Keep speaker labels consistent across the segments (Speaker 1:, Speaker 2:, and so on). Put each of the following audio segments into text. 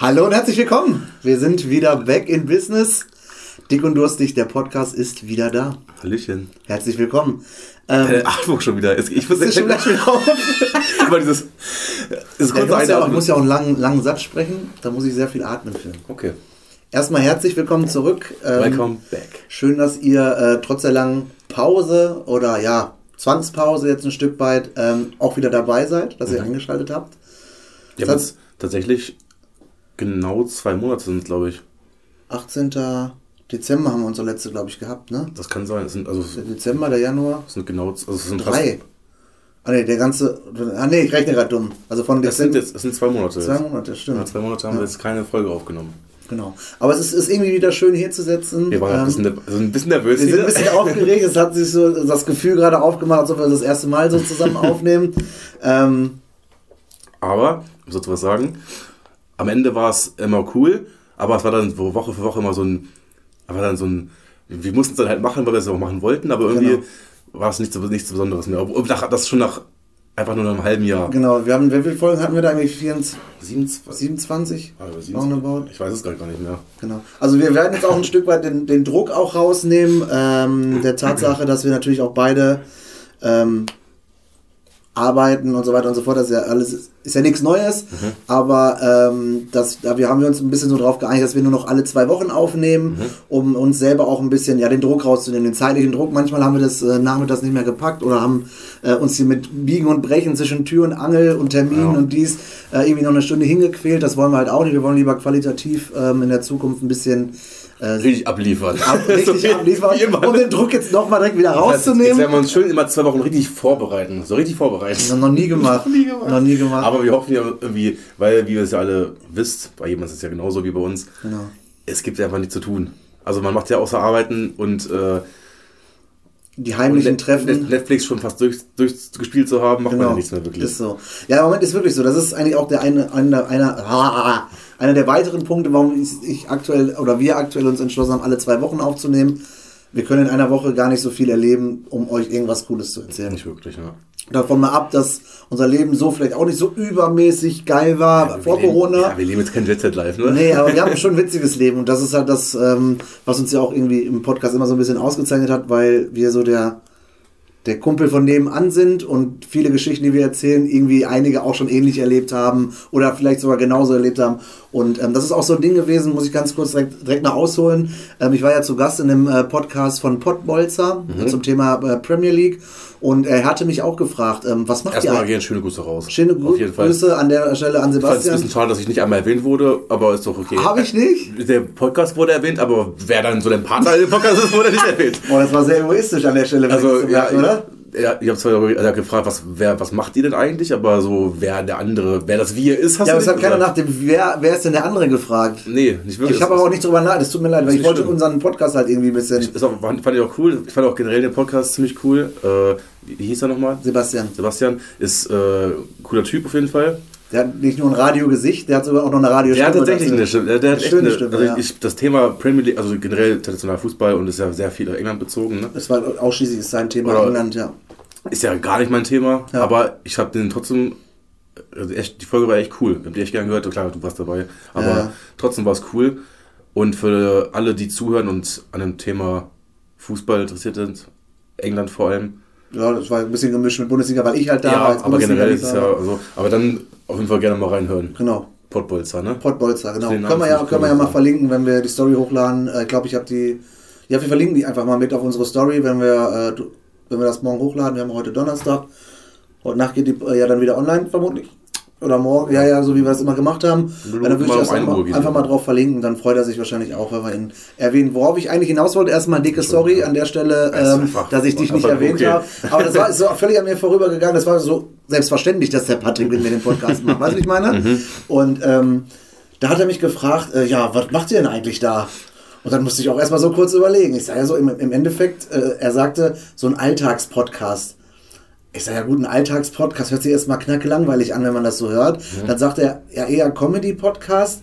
Speaker 1: Hallo und herzlich willkommen. Wir sind wieder back in Business. Dick und durstig, der Podcast ist wieder da.
Speaker 2: Hallöchen.
Speaker 1: Herzlich willkommen.
Speaker 2: Ähm, äh, Atmung schon wieder. Ich muss
Speaker 1: jetzt schon gleich wieder auf.
Speaker 2: Aber dieses.
Speaker 1: Das ja, ich, muss ja auch, muss ja auch einen langen, langen Satz sprechen. Da muss ich sehr viel atmen für.
Speaker 2: Okay.
Speaker 1: Erstmal herzlich willkommen zurück.
Speaker 2: Ähm, Welcome back.
Speaker 1: Schön, dass ihr äh, trotz der langen Pause oder ja, Zwangspause jetzt ein Stück weit ähm, auch wieder dabei seid, dass mhm. ihr eingeschaltet habt.
Speaker 2: Ja, das tatsächlich genau zwei Monate sind, glaube ich.
Speaker 1: 18. Dezember haben wir unsere letzte, glaube ich, gehabt, ne?
Speaker 2: Das kann sein. Es sind also
Speaker 1: der Dezember, der Januar.
Speaker 2: Das sind genau also es sind
Speaker 1: drei. Ah ne, der ganze. Ah ne, ich rechne gerade dumm. Also von
Speaker 2: das sind jetzt, es sind zwei Monate.
Speaker 1: Zwei Monate, stimmt.
Speaker 2: Ja, zwei Monate haben ja. wir jetzt keine Folge aufgenommen.
Speaker 1: Genau. Aber es ist, ist irgendwie wieder schön hier zu sitzen.
Speaker 2: Wir waren ähm, ein, bisschen, also ein bisschen nervös.
Speaker 1: Wir sind ein bisschen aufgeregt. Es hat sich so das Gefühl gerade aufgemacht, als ob wir das erste Mal so zusammen aufnehmen. Ähm,
Speaker 2: aber, ich muss dazu was sagen, am Ende war es immer cool, aber es war dann Woche für Woche immer so ein aber dann so ein, wir mussten es dann halt machen, weil wir es auch machen wollten, aber irgendwie genau. war es nichts, nichts Besonderes mehr. Und nach, das schon nach einfach nur einem halben Jahr.
Speaker 1: Genau, wir haben, wie viele Folgen hatten wir da eigentlich? 24,
Speaker 2: 27?
Speaker 1: 27?
Speaker 2: Ah, 27? Ich weiß es gar nicht mehr.
Speaker 1: Genau. Also wir werden jetzt auch ein Stück weit den, den Druck auch rausnehmen, ähm, der Tatsache, dass wir natürlich auch beide ähm, arbeiten und so weiter und so fort. Das ist ja alles ist ja nichts Neues, mhm. aber ähm, das, da wir haben wir uns ein bisschen so drauf geeinigt, dass wir nur noch alle zwei Wochen aufnehmen, mhm. um uns selber auch ein bisschen ja den Druck rauszunehmen, den zeitlichen Druck. Manchmal haben wir das äh, nachmittags nicht mehr gepackt oder haben äh, uns hier mit Biegen und Brechen zwischen Tür und Angel und Terminen ja. und dies äh, irgendwie noch eine Stunde hingequält. Das wollen wir halt auch nicht. Wir wollen lieber qualitativ ähm, in der Zukunft ein bisschen
Speaker 2: äh, richtig abliefern.
Speaker 1: Ab, richtig so abliefern, um den Druck jetzt nochmal direkt wieder rauszunehmen. Jetzt
Speaker 2: werden wir uns schön immer zwei Wochen richtig vorbereiten. So richtig vorbereiten.
Speaker 1: Das noch nie gemacht. noch nie gemacht. Noch nie gemacht.
Speaker 2: Aber wir hoffen ja irgendwie, weil, wie ihr es ja alle wisst, bei jemandem ist es ja genauso wie bei uns,
Speaker 1: genau.
Speaker 2: es gibt ja einfach nichts zu tun. Also man macht ja außer Arbeiten und äh,
Speaker 1: die heimlichen
Speaker 2: und
Speaker 1: Treffen.
Speaker 2: Netflix schon fast durch, durchgespielt zu haben, macht genau. man ja nichts mehr wirklich.
Speaker 1: Ist so. Ja, im Moment ist wirklich so. Das ist eigentlich auch der eine, eine, einer, einer der weiteren Punkte, warum ich aktuell oder wir aktuell uns entschlossen haben, alle zwei Wochen aufzunehmen. Wir können in einer Woche gar nicht so viel erleben, um euch irgendwas Cooles zu erzählen.
Speaker 2: Nicht wirklich, ja.
Speaker 1: Davon mal ab, dass unser Leben so vielleicht auch nicht so übermäßig geil war ja, vor
Speaker 2: leben,
Speaker 1: Corona.
Speaker 2: Ja, wir leben jetzt kein Jet Set Life, ne?
Speaker 1: Nee, aber wir haben schon ein witziges Leben und das ist halt das, ähm, was uns ja auch irgendwie im Podcast immer so ein bisschen ausgezeichnet hat, weil wir so der der Kumpel von nebenan sind und viele Geschichten, die wir erzählen, irgendwie einige auch schon ähnlich erlebt haben oder vielleicht sogar genauso erlebt haben. Und ähm, das ist auch so ein Ding gewesen, muss ich ganz kurz direkt, direkt noch ausholen. Ähm, ich war ja zu Gast in einem äh, Podcast von Pottbolzer mhm. zum Thema äh, Premier League und er hatte mich auch gefragt, ähm, was macht
Speaker 2: Erstmal ihr? Erstmal schöne Grüße raus.
Speaker 1: Schöne Gru Grüße an der Stelle an Sebastian. Ich
Speaker 2: fand es ein bisschen schade, dass ich nicht einmal erwähnt wurde, aber ist doch okay.
Speaker 1: Habe ich nicht?
Speaker 2: Der Podcast wurde erwähnt, aber wer dann so der Partner in dem Podcast ist, wurde nicht erwähnt.
Speaker 1: Boah, das war sehr egoistisch an der Stelle.
Speaker 2: Also, ja, oder? Ja, ich habe zwar gefragt, was, wer, was macht ihr denn eigentlich, aber so, wer der andere, wer das Wir ist,
Speaker 1: hast ja, du Ja, aber es hat keiner nach dem, wer, wer ist denn der andere gefragt?
Speaker 2: Nee, nicht wirklich.
Speaker 1: Ich habe aber auch nicht drüber nachgedacht, es tut mir leid, weil ich wollte schlimm. unseren Podcast halt irgendwie ein bisschen...
Speaker 2: Ich, auch, fand ich auch cool, ich fand auch generell den Podcast ziemlich cool. Äh, wie hieß er nochmal?
Speaker 1: Sebastian.
Speaker 2: Sebastian ist äh, cooler Typ auf jeden Fall.
Speaker 1: Der hat nicht nur ein Radiogesicht, der hat sogar auch noch eine Radiostimme.
Speaker 2: Der hat tatsächlich eine Stimme. Der, der hat
Speaker 1: schöne Stimme.
Speaker 2: Also ja. ich, das Thema Premier League, also generell internationaler Fußball und ist ja sehr viel England bezogen. Ne?
Speaker 1: Das war ausschließlich sein Thema Oder England, ja.
Speaker 2: Ist ja gar nicht mein Thema, ja. aber ich habe den trotzdem. Also echt, die Folge war echt cool. Ich habe die echt gern gehört. Klar, du warst dabei. Aber ja. trotzdem war es cool. Und für alle, die zuhören und an dem Thema Fußball interessiert sind, England vor allem.
Speaker 1: Ja, das war ein bisschen gemischt mit Bundesliga, weil ich halt da
Speaker 2: ja, war. aber generell ist es ja. Also, aber dann auf jeden Fall gerne mal reinhören.
Speaker 1: Genau.
Speaker 2: Pottbolzer, ne?
Speaker 1: Pottbolzer, genau. Können wir, ja, können wir ja mal verlinken, wenn wir die Story hochladen. Äh, ich glaube, ich habe die. Ja, wir verlinken die einfach mal mit auf unsere Story, wenn wir. Äh, wenn wir das morgen hochladen, wir haben heute Donnerstag. Heute Nacht geht die äh, ja dann wieder online, vermutlich. Oder morgen, ja, ja, so wie wir das immer gemacht haben. Ja, dann würde ich das einfach, einfach, mal drauf verlinken, dann freut er sich wahrscheinlich auch, wenn wir ihn erwähnen. Worauf ich eigentlich hinaus wollte, erstmal dicke Sorry an der Stelle, ähm, dass ich dich nicht erwähnt okay. habe. Aber das war so völlig an mir vorübergegangen. Das war so selbstverständlich, dass der Patrick mit mir den Podcast macht. Weißt du, was ich meine? Mhm. Und ähm, da hat er mich gefragt, äh, ja, was macht ihr denn eigentlich da? Und dann musste ich auch erstmal so kurz überlegen. Ich sage ja so, im, im Endeffekt, äh, er sagte, so ein Alltagspodcast. Ich sage ja gut, ein Alltagspodcast hört sich erstmal knacke langweilig an, wenn man das so hört. Mhm. Dann sagt er, ja eher Comedy-Podcast.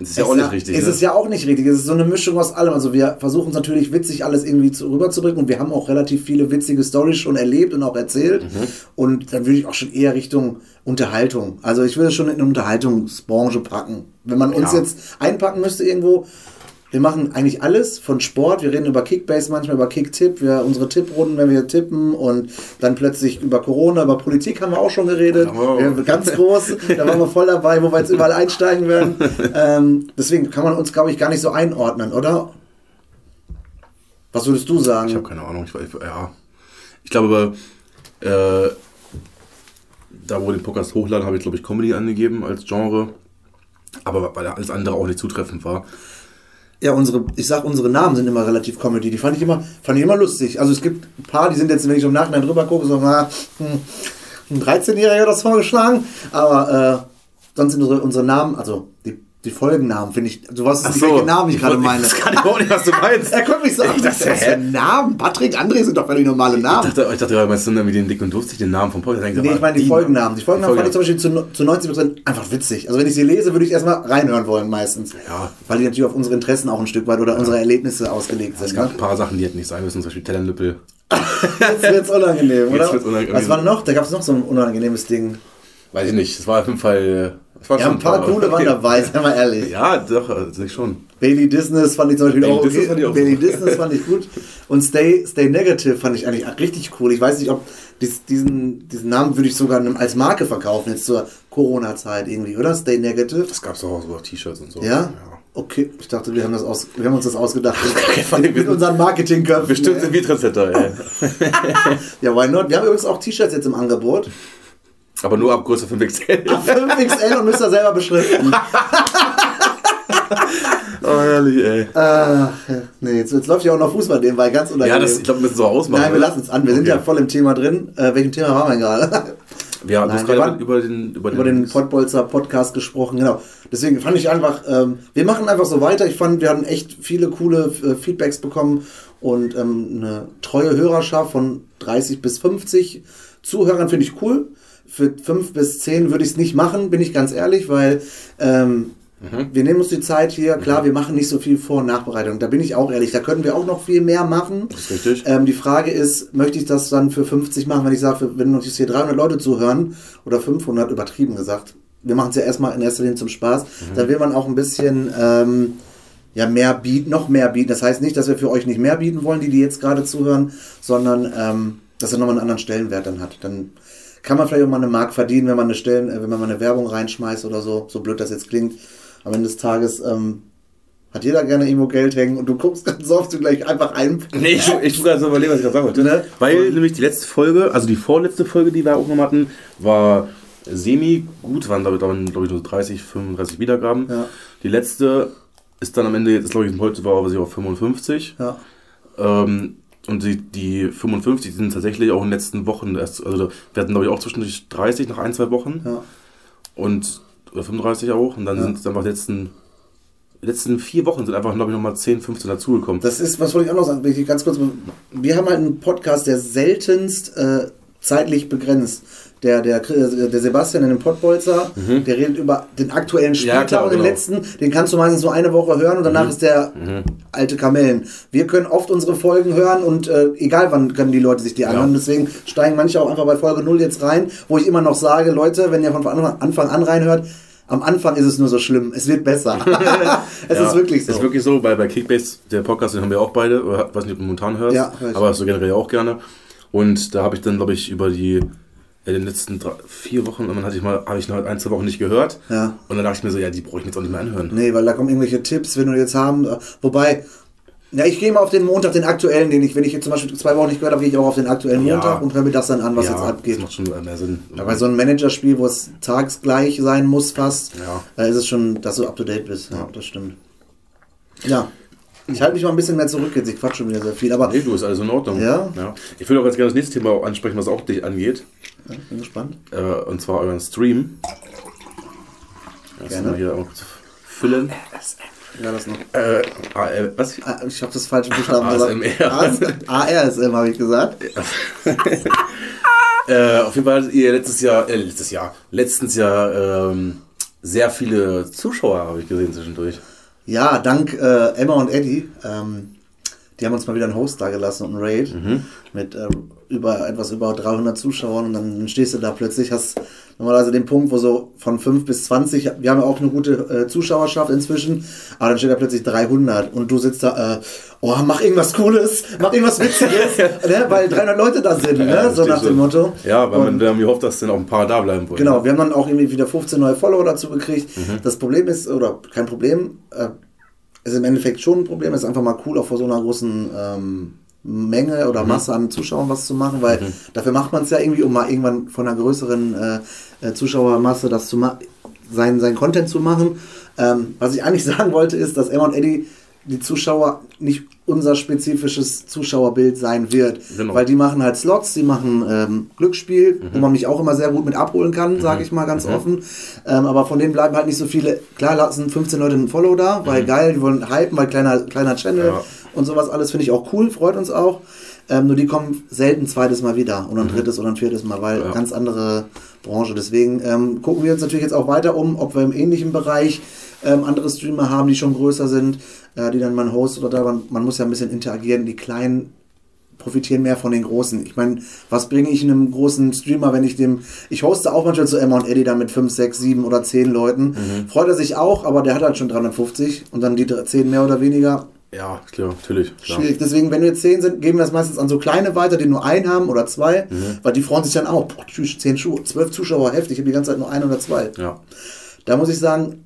Speaker 2: Das ist ja auch nicht richtig.
Speaker 1: Es
Speaker 2: ne?
Speaker 1: ist ja auch nicht richtig. Es ist so eine Mischung aus allem. Also wir versuchen es natürlich witzig alles irgendwie zu, rüberzubringen und wir haben auch relativ viele witzige Stories schon erlebt und auch erzählt.
Speaker 2: Mhm.
Speaker 1: Und dann würde ich auch schon eher Richtung Unterhaltung. Also ich würde es schon in eine Unterhaltungsbranche packen. Wenn man uns
Speaker 2: Ja.
Speaker 1: jetzt einpacken müsste irgendwo, wir machen eigentlich alles von Sport. Wir reden über Kickbase manchmal, über Kicktipp, wir unsere Tipprunden, wenn wir tippen und dann plötzlich über Corona, über Politik haben wir auch schon geredet.
Speaker 2: Oh.
Speaker 1: Ganz groß, da waren wir voll dabei, wo wir jetzt überall einsteigen werden. Ähm, deswegen kann man uns, glaube ich, gar nicht so einordnen, oder? Was würdest du sagen?
Speaker 2: Ich habe keine Ahnung. Ich, ja. ich glaube, äh, da wo wir den Podcast hochladen, habe ich, glaube ich, Comedy angegeben als Genre. Aber weil alles andere auch nicht zutreffend war.
Speaker 1: Ja, unsere, ich sag, unsere Namen sind immer relativ Comedy. Die fand ich immer, fand ich immer lustig. Also es gibt ein paar, die sind jetzt, wenn ich im Nachhinein drüber gucke, so, na, hm, ein 13-Jähriger hat das vorgeschlagen. Aber äh, sonst sind unsere, unsere Namen, also die, die Folgennamen, finde ich, du weißt nicht, welche Namen ich gerade meine.
Speaker 2: Das kann ich auch nicht, was du meinst.
Speaker 1: Er guckt mich so an.
Speaker 2: Ich dachte,
Speaker 1: was für? Namen? Patrick, André sind doch völlig normale
Speaker 2: Ich
Speaker 1: Namen.
Speaker 2: dachte, ich dachte gerade, meinst du irgendwie den Dick und Durstig, den Namen vom Podcast?
Speaker 1: Nee, ich meine die Folgennamen. Die Folgennamen fand ich zum. Beispiel zu, zu 90% einfach witzig. Also wenn ich sie lese, würde ich erstmal reinhören wollen meistens.
Speaker 2: Ja.
Speaker 1: Weil die natürlich auf unsere Interessen auch ein Stück weit oder unsere Erlebnisse ausgelegt
Speaker 2: Es
Speaker 1: sind.
Speaker 2: gab
Speaker 1: Ne?
Speaker 2: ein paar Sachen, die hätten nicht sein müssen, zum Beispiel Tellernippel.
Speaker 1: Jetzt wird's unangenehm, oder?
Speaker 2: wird's unangenehm.
Speaker 1: Was war noch? Da gab es noch so ein unangenehmes Ding.
Speaker 2: Weiß ich nicht. Es war auf jeden Fall.
Speaker 1: Ja, ein paar coole waren dabei, sei mal ehrlich.
Speaker 2: Ja, doch, also nicht schon.
Speaker 1: Bailey Disney fand ich zum Beispiel
Speaker 2: Bailey
Speaker 1: auch
Speaker 2: Disney
Speaker 1: okay.
Speaker 2: fand ich auch
Speaker 1: Bailey. Disney fand ich gut. Und Stay, Stay Negative fand ich eigentlich richtig cool. Ich weiß nicht, ob dies, diesen, diesen Namen würde ich sogar als Marke verkaufen, jetzt zur Corona-Zeit irgendwie, oder? Stay Negative.
Speaker 2: Das gab es doch auch so T-Shirts und so.
Speaker 1: Ja? Okay, ich dachte, wir haben, das aus, wir haben uns das ausgedacht.
Speaker 2: Wir
Speaker 1: mit
Speaker 2: sind-
Speaker 1: unseren Marketingköpfen.
Speaker 2: Bestimmt sind wir Trendsetter, ey.
Speaker 1: Ja, why not? Wir haben übrigens auch T-Shirts jetzt im Angebot.
Speaker 2: Aber nur ab Größe 5XL.
Speaker 1: 5XL und müsst ihr selber beschriften.
Speaker 2: Oh, herrlich, ey.
Speaker 1: Ach, nee, jetzt, jetzt läuft ja auch noch Fußball nebenbei, ganz unangenehm.
Speaker 2: Ja, das, ich glaube, wir müssen so ausmachen.
Speaker 1: Nein, wir lassen es an. Wir sind
Speaker 2: Okay.
Speaker 1: ja voll im Thema drin. Äh, welchem Thema waren wir denn gerade?
Speaker 2: Wir haben
Speaker 1: Nein, wir
Speaker 2: gerade
Speaker 1: waren-
Speaker 2: über den, über
Speaker 1: Über den Pottbolzer Podcast gesprochen, genau. Deswegen fand ich einfach, ähm, wir machen einfach so weiter. Ich fand, wir hatten echt viele coole äh, Feedbacks bekommen und ähm, eine treue Hörerschaft von 30 bis 50 Zuhörern finde ich cool. Für 5 bis 10 würde ich es nicht machen, bin ich ganz ehrlich, weil ähm, wir nehmen uns die Zeit hier. Klar, wir machen nicht so viel Vor- und Nachbereitung. Da bin ich auch ehrlich. Da können wir auch noch viel mehr machen.
Speaker 2: Das ist richtig.
Speaker 1: Ähm, die Frage ist, möchte ich das dann für 50 machen, wenn ich sage, wenn uns jetzt hier 300 Leute zuhören oder 500, übertrieben gesagt. Wir machen es ja erstmal in erster Linie zum Spaß. Da will man auch ein bisschen ähm, ja, mehr bieten, noch mehr bieten. Das heißt nicht, dass wir für euch nicht mehr bieten wollen, die, die jetzt gerade zuhören, sondern ähm, dass er nochmal einen anderen Stellenwert dann hat. Dann kann man vielleicht auch mal eine Mark verdienen, wenn man eine Stellen, äh, wenn man mal eine Werbung reinschmeißt oder so, so blöd das jetzt klingt. Am Ende des Tages ähm, hat jeder gerne irgendwo Geld hängen und du guckst ganz oft du gleich einfach ein.
Speaker 2: Nee, ich, ich muss gerade so überlegen, was ich gerade sagen wollte.
Speaker 1: Ne?
Speaker 2: Weil nämlich die letzte Folge, also die vorletzte Folge, die wir aufgenommen hatten, war semi gut, waren ich, glaube ich nur 30, 35 Wiedergaben.
Speaker 1: Ja.
Speaker 2: Die letzte ist dann am Ende, jetzt glaube ich, heute war sie auf 55.
Speaker 1: Ja.
Speaker 2: Ähm, und die, die 55 sind tatsächlich auch in den letzten Wochen erst, also wir hatten glaube ich auch zwischendurch 30 nach ein, zwei Wochen.
Speaker 1: Ja.
Speaker 2: Und, oder 35 auch. Und dann
Speaker 1: Ja.
Speaker 2: sind es einfach die letzten, die letzten vier Wochen sind einfach, glaube ich, nochmal 10, 15 dazugekommen.
Speaker 1: Das ist, was wollte ich auch noch sagen, ich ganz kurz, wir haben halt einen Podcast, der seltenst äh, zeitlich begrenzt. Der, der, der Sebastian in dem Pottbolzer, der redet über den aktuellen Spieltag
Speaker 2: Mhm. klar,
Speaker 1: und den
Speaker 2: genau.
Speaker 1: letzten, den kannst du meistens so eine Woche hören und danach ist der alte Kamellen. Wir können oft unsere Folgen hören und äh, egal wann können die Leute sich die anhören. Deswegen steigen manche auch einfach bei Folge 0 jetzt rein, wo ich immer noch sage, Leute, wenn ihr von Anfang an reinhört, am Anfang ist es nur so schlimm, es wird besser. es
Speaker 2: Ja,
Speaker 1: ist wirklich so.
Speaker 2: Ist wirklich so, weil bei Kickbase, der Podcast, den haben wir auch beide, weiß nicht, ob du momentan hörst,
Speaker 1: Ja, hör
Speaker 2: aber so generell auch gerne. Und da habe ich dann, glaube ich, über die in den letzten drei, vier Wochen, und dann hatte ich mal, habe ich noch ein, zwei Wochen nicht gehört.
Speaker 1: Ja.
Speaker 2: Und dann dachte ich mir so, ja, die brauche ich mir jetzt auch nicht mehr anhören.
Speaker 1: Nee, weil da kommen irgendwelche Tipps, wenn wir jetzt haben. äh, Wobei, ja, ich gehe mal auf den Montag, den aktuellen, den ich, wenn ich jetzt zum Beispiel zwei Wochen nicht gehört habe, gehe ich auch auf den aktuellen
Speaker 2: Ja.
Speaker 1: Montag und höre mir das dann an, was
Speaker 2: ja,
Speaker 1: jetzt abgeht.
Speaker 2: Das macht schon mehr Sinn.
Speaker 1: Ja, bei so einem Managerspiel, wo es tagsgleich sein muss fast,
Speaker 2: Ja.
Speaker 1: da ist es schon, dass du up to date bist. Ja, das stimmt. Ja. Ich halte mich mal ein bisschen mehr zurück jetzt, ich quatsch schon wieder sehr viel, aber
Speaker 2: Nee, du, ist alles in Ordnung.
Speaker 1: Ja?
Speaker 2: Ich will auch ganz gerne das nächste Thema ansprechen, was auch dich angeht.
Speaker 1: Ja, bin gespannt.
Speaker 2: Äh, und zwar euren Stream. Das
Speaker 1: Gerne.
Speaker 2: mal hier auch füllen.
Speaker 1: Ja, das noch.
Speaker 2: Äh, AL, was?
Speaker 1: Ah, Ich habe das falsche Buchstaben gesagt. ARSM habe ich gesagt.
Speaker 2: Äh, auf jeden Fall hattet ihr letztes Jahr, äh, letztes Jahr, letztens Jahr ähm, sehr viele Zuschauer, habe ich gesehen zwischendurch.
Speaker 1: Ja, dank äh, Emma und Eddie. Ähm, die haben uns mal wieder einen Host da gelassen und einen Raid
Speaker 2: Mhm.
Speaker 1: mit äh, über etwas über 300 Zuschauern und dann stehst du da plötzlich, hast normalerweise den Punkt, wo so von 5 bis 20, wir haben ja auch eine gute äh, Zuschauerschaft inzwischen, aber dann steht da plötzlich 300 und du sitzt da, äh, oh, mach irgendwas Cooles, mach irgendwas Witziges, ne? weil 300 Leute da sind, ne? so
Speaker 2: verstehe
Speaker 1: nach dem
Speaker 2: schon.
Speaker 1: Motto.
Speaker 2: Ja, weil
Speaker 1: Und-
Speaker 2: wir haben gehofft, dass dann auch ein paar da bleiben wollen.
Speaker 1: Genau, wir haben dann auch irgendwie wieder 15 neue Follower dazu gekriegt. Das Problem ist, oder kein Problem, äh, ist im Endeffekt schon ein Problem, ist einfach mal cool, auch vor so einer großen ähm, Menge oder Masse an Zuschauern was zu machen, weil dafür macht man es ja irgendwie, um mal irgendwann von einer größeren äh, äh, Zuschauermasse das zu machen, sein, sein Content zu machen. Ähm, was ich eigentlich sagen wollte, ist, dass Emma und Eddie die Zuschauer nicht unser spezifisches Zuschauerbild sein wird.
Speaker 2: Genau.
Speaker 1: Weil die machen halt Slots, die machen ähm, Glücksspiel, wo man mich auch immer sehr gut mit abholen kann, sage ich mal ganz offen. Ähm, aber von denen bleiben halt nicht so viele. Klar lassen 15 Leute einen Follow da, weil geil, die wollen hypen, weil kleiner, kleiner Channel
Speaker 2: Ja.
Speaker 1: und sowas alles finde ich auch cool, freut uns auch. Ähm, nur die kommen selten zweites Mal wieder oder ein drittes oder ein viertes Mal, weil
Speaker 2: Ja.
Speaker 1: ganz andere Branche. Deswegen ähm, gucken wir uns natürlich jetzt auch weiter um, ob wir im ähnlichen Bereich ähm, andere Streamer haben, die schon größer sind, äh, die dann mal ein Host oder da, man, man muss ja ein bisschen interagieren. Die kleinen profitieren mehr von den großen. Ich meine, was bringe ich einem großen Streamer, wenn ich dem, ich hoste auch manchmal zu Emma und Eddie da mit 5, 6, 7 oder 10 Leuten. Freut er sich auch, aber der hat halt schon 350 und dann die 10 mehr oder weniger.
Speaker 2: Ja, klar, natürlich. Klar.
Speaker 1: Schwierig. Deswegen, wenn wir jetzt 10 sind, geben wir das meistens an so kleine weiter, die nur einen haben oder zwei, weil die freuen sich dann auch. Boah, tschüss, 10 Schuhe, 12 Zuschauer, heftig, ich habe die ganze Zeit nur ein oder zwei.
Speaker 2: Ja.
Speaker 1: Da muss ich sagen,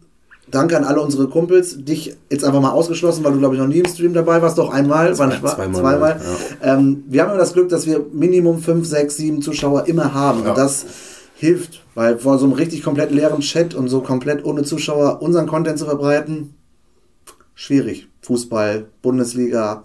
Speaker 1: danke an alle unsere Kumpels. Dich jetzt einfach mal ausgeschlossen, weil du, glaube ich, noch nie im Stream dabei warst. Doch einmal, war nicht wahr?
Speaker 2: zweimal,
Speaker 1: zweimal.
Speaker 2: ja.
Speaker 1: Ähm, wir haben immer das Glück, dass wir Minimum 5, 6, 7 Zuschauer immer haben.
Speaker 2: Ja.
Speaker 1: Und das hilft, weil vor so einem richtig komplett leeren Chat und so komplett ohne Zuschauer unseren Content zu verbreiten, schwierig. Fußball, Bundesliga,
Speaker 2: Ja,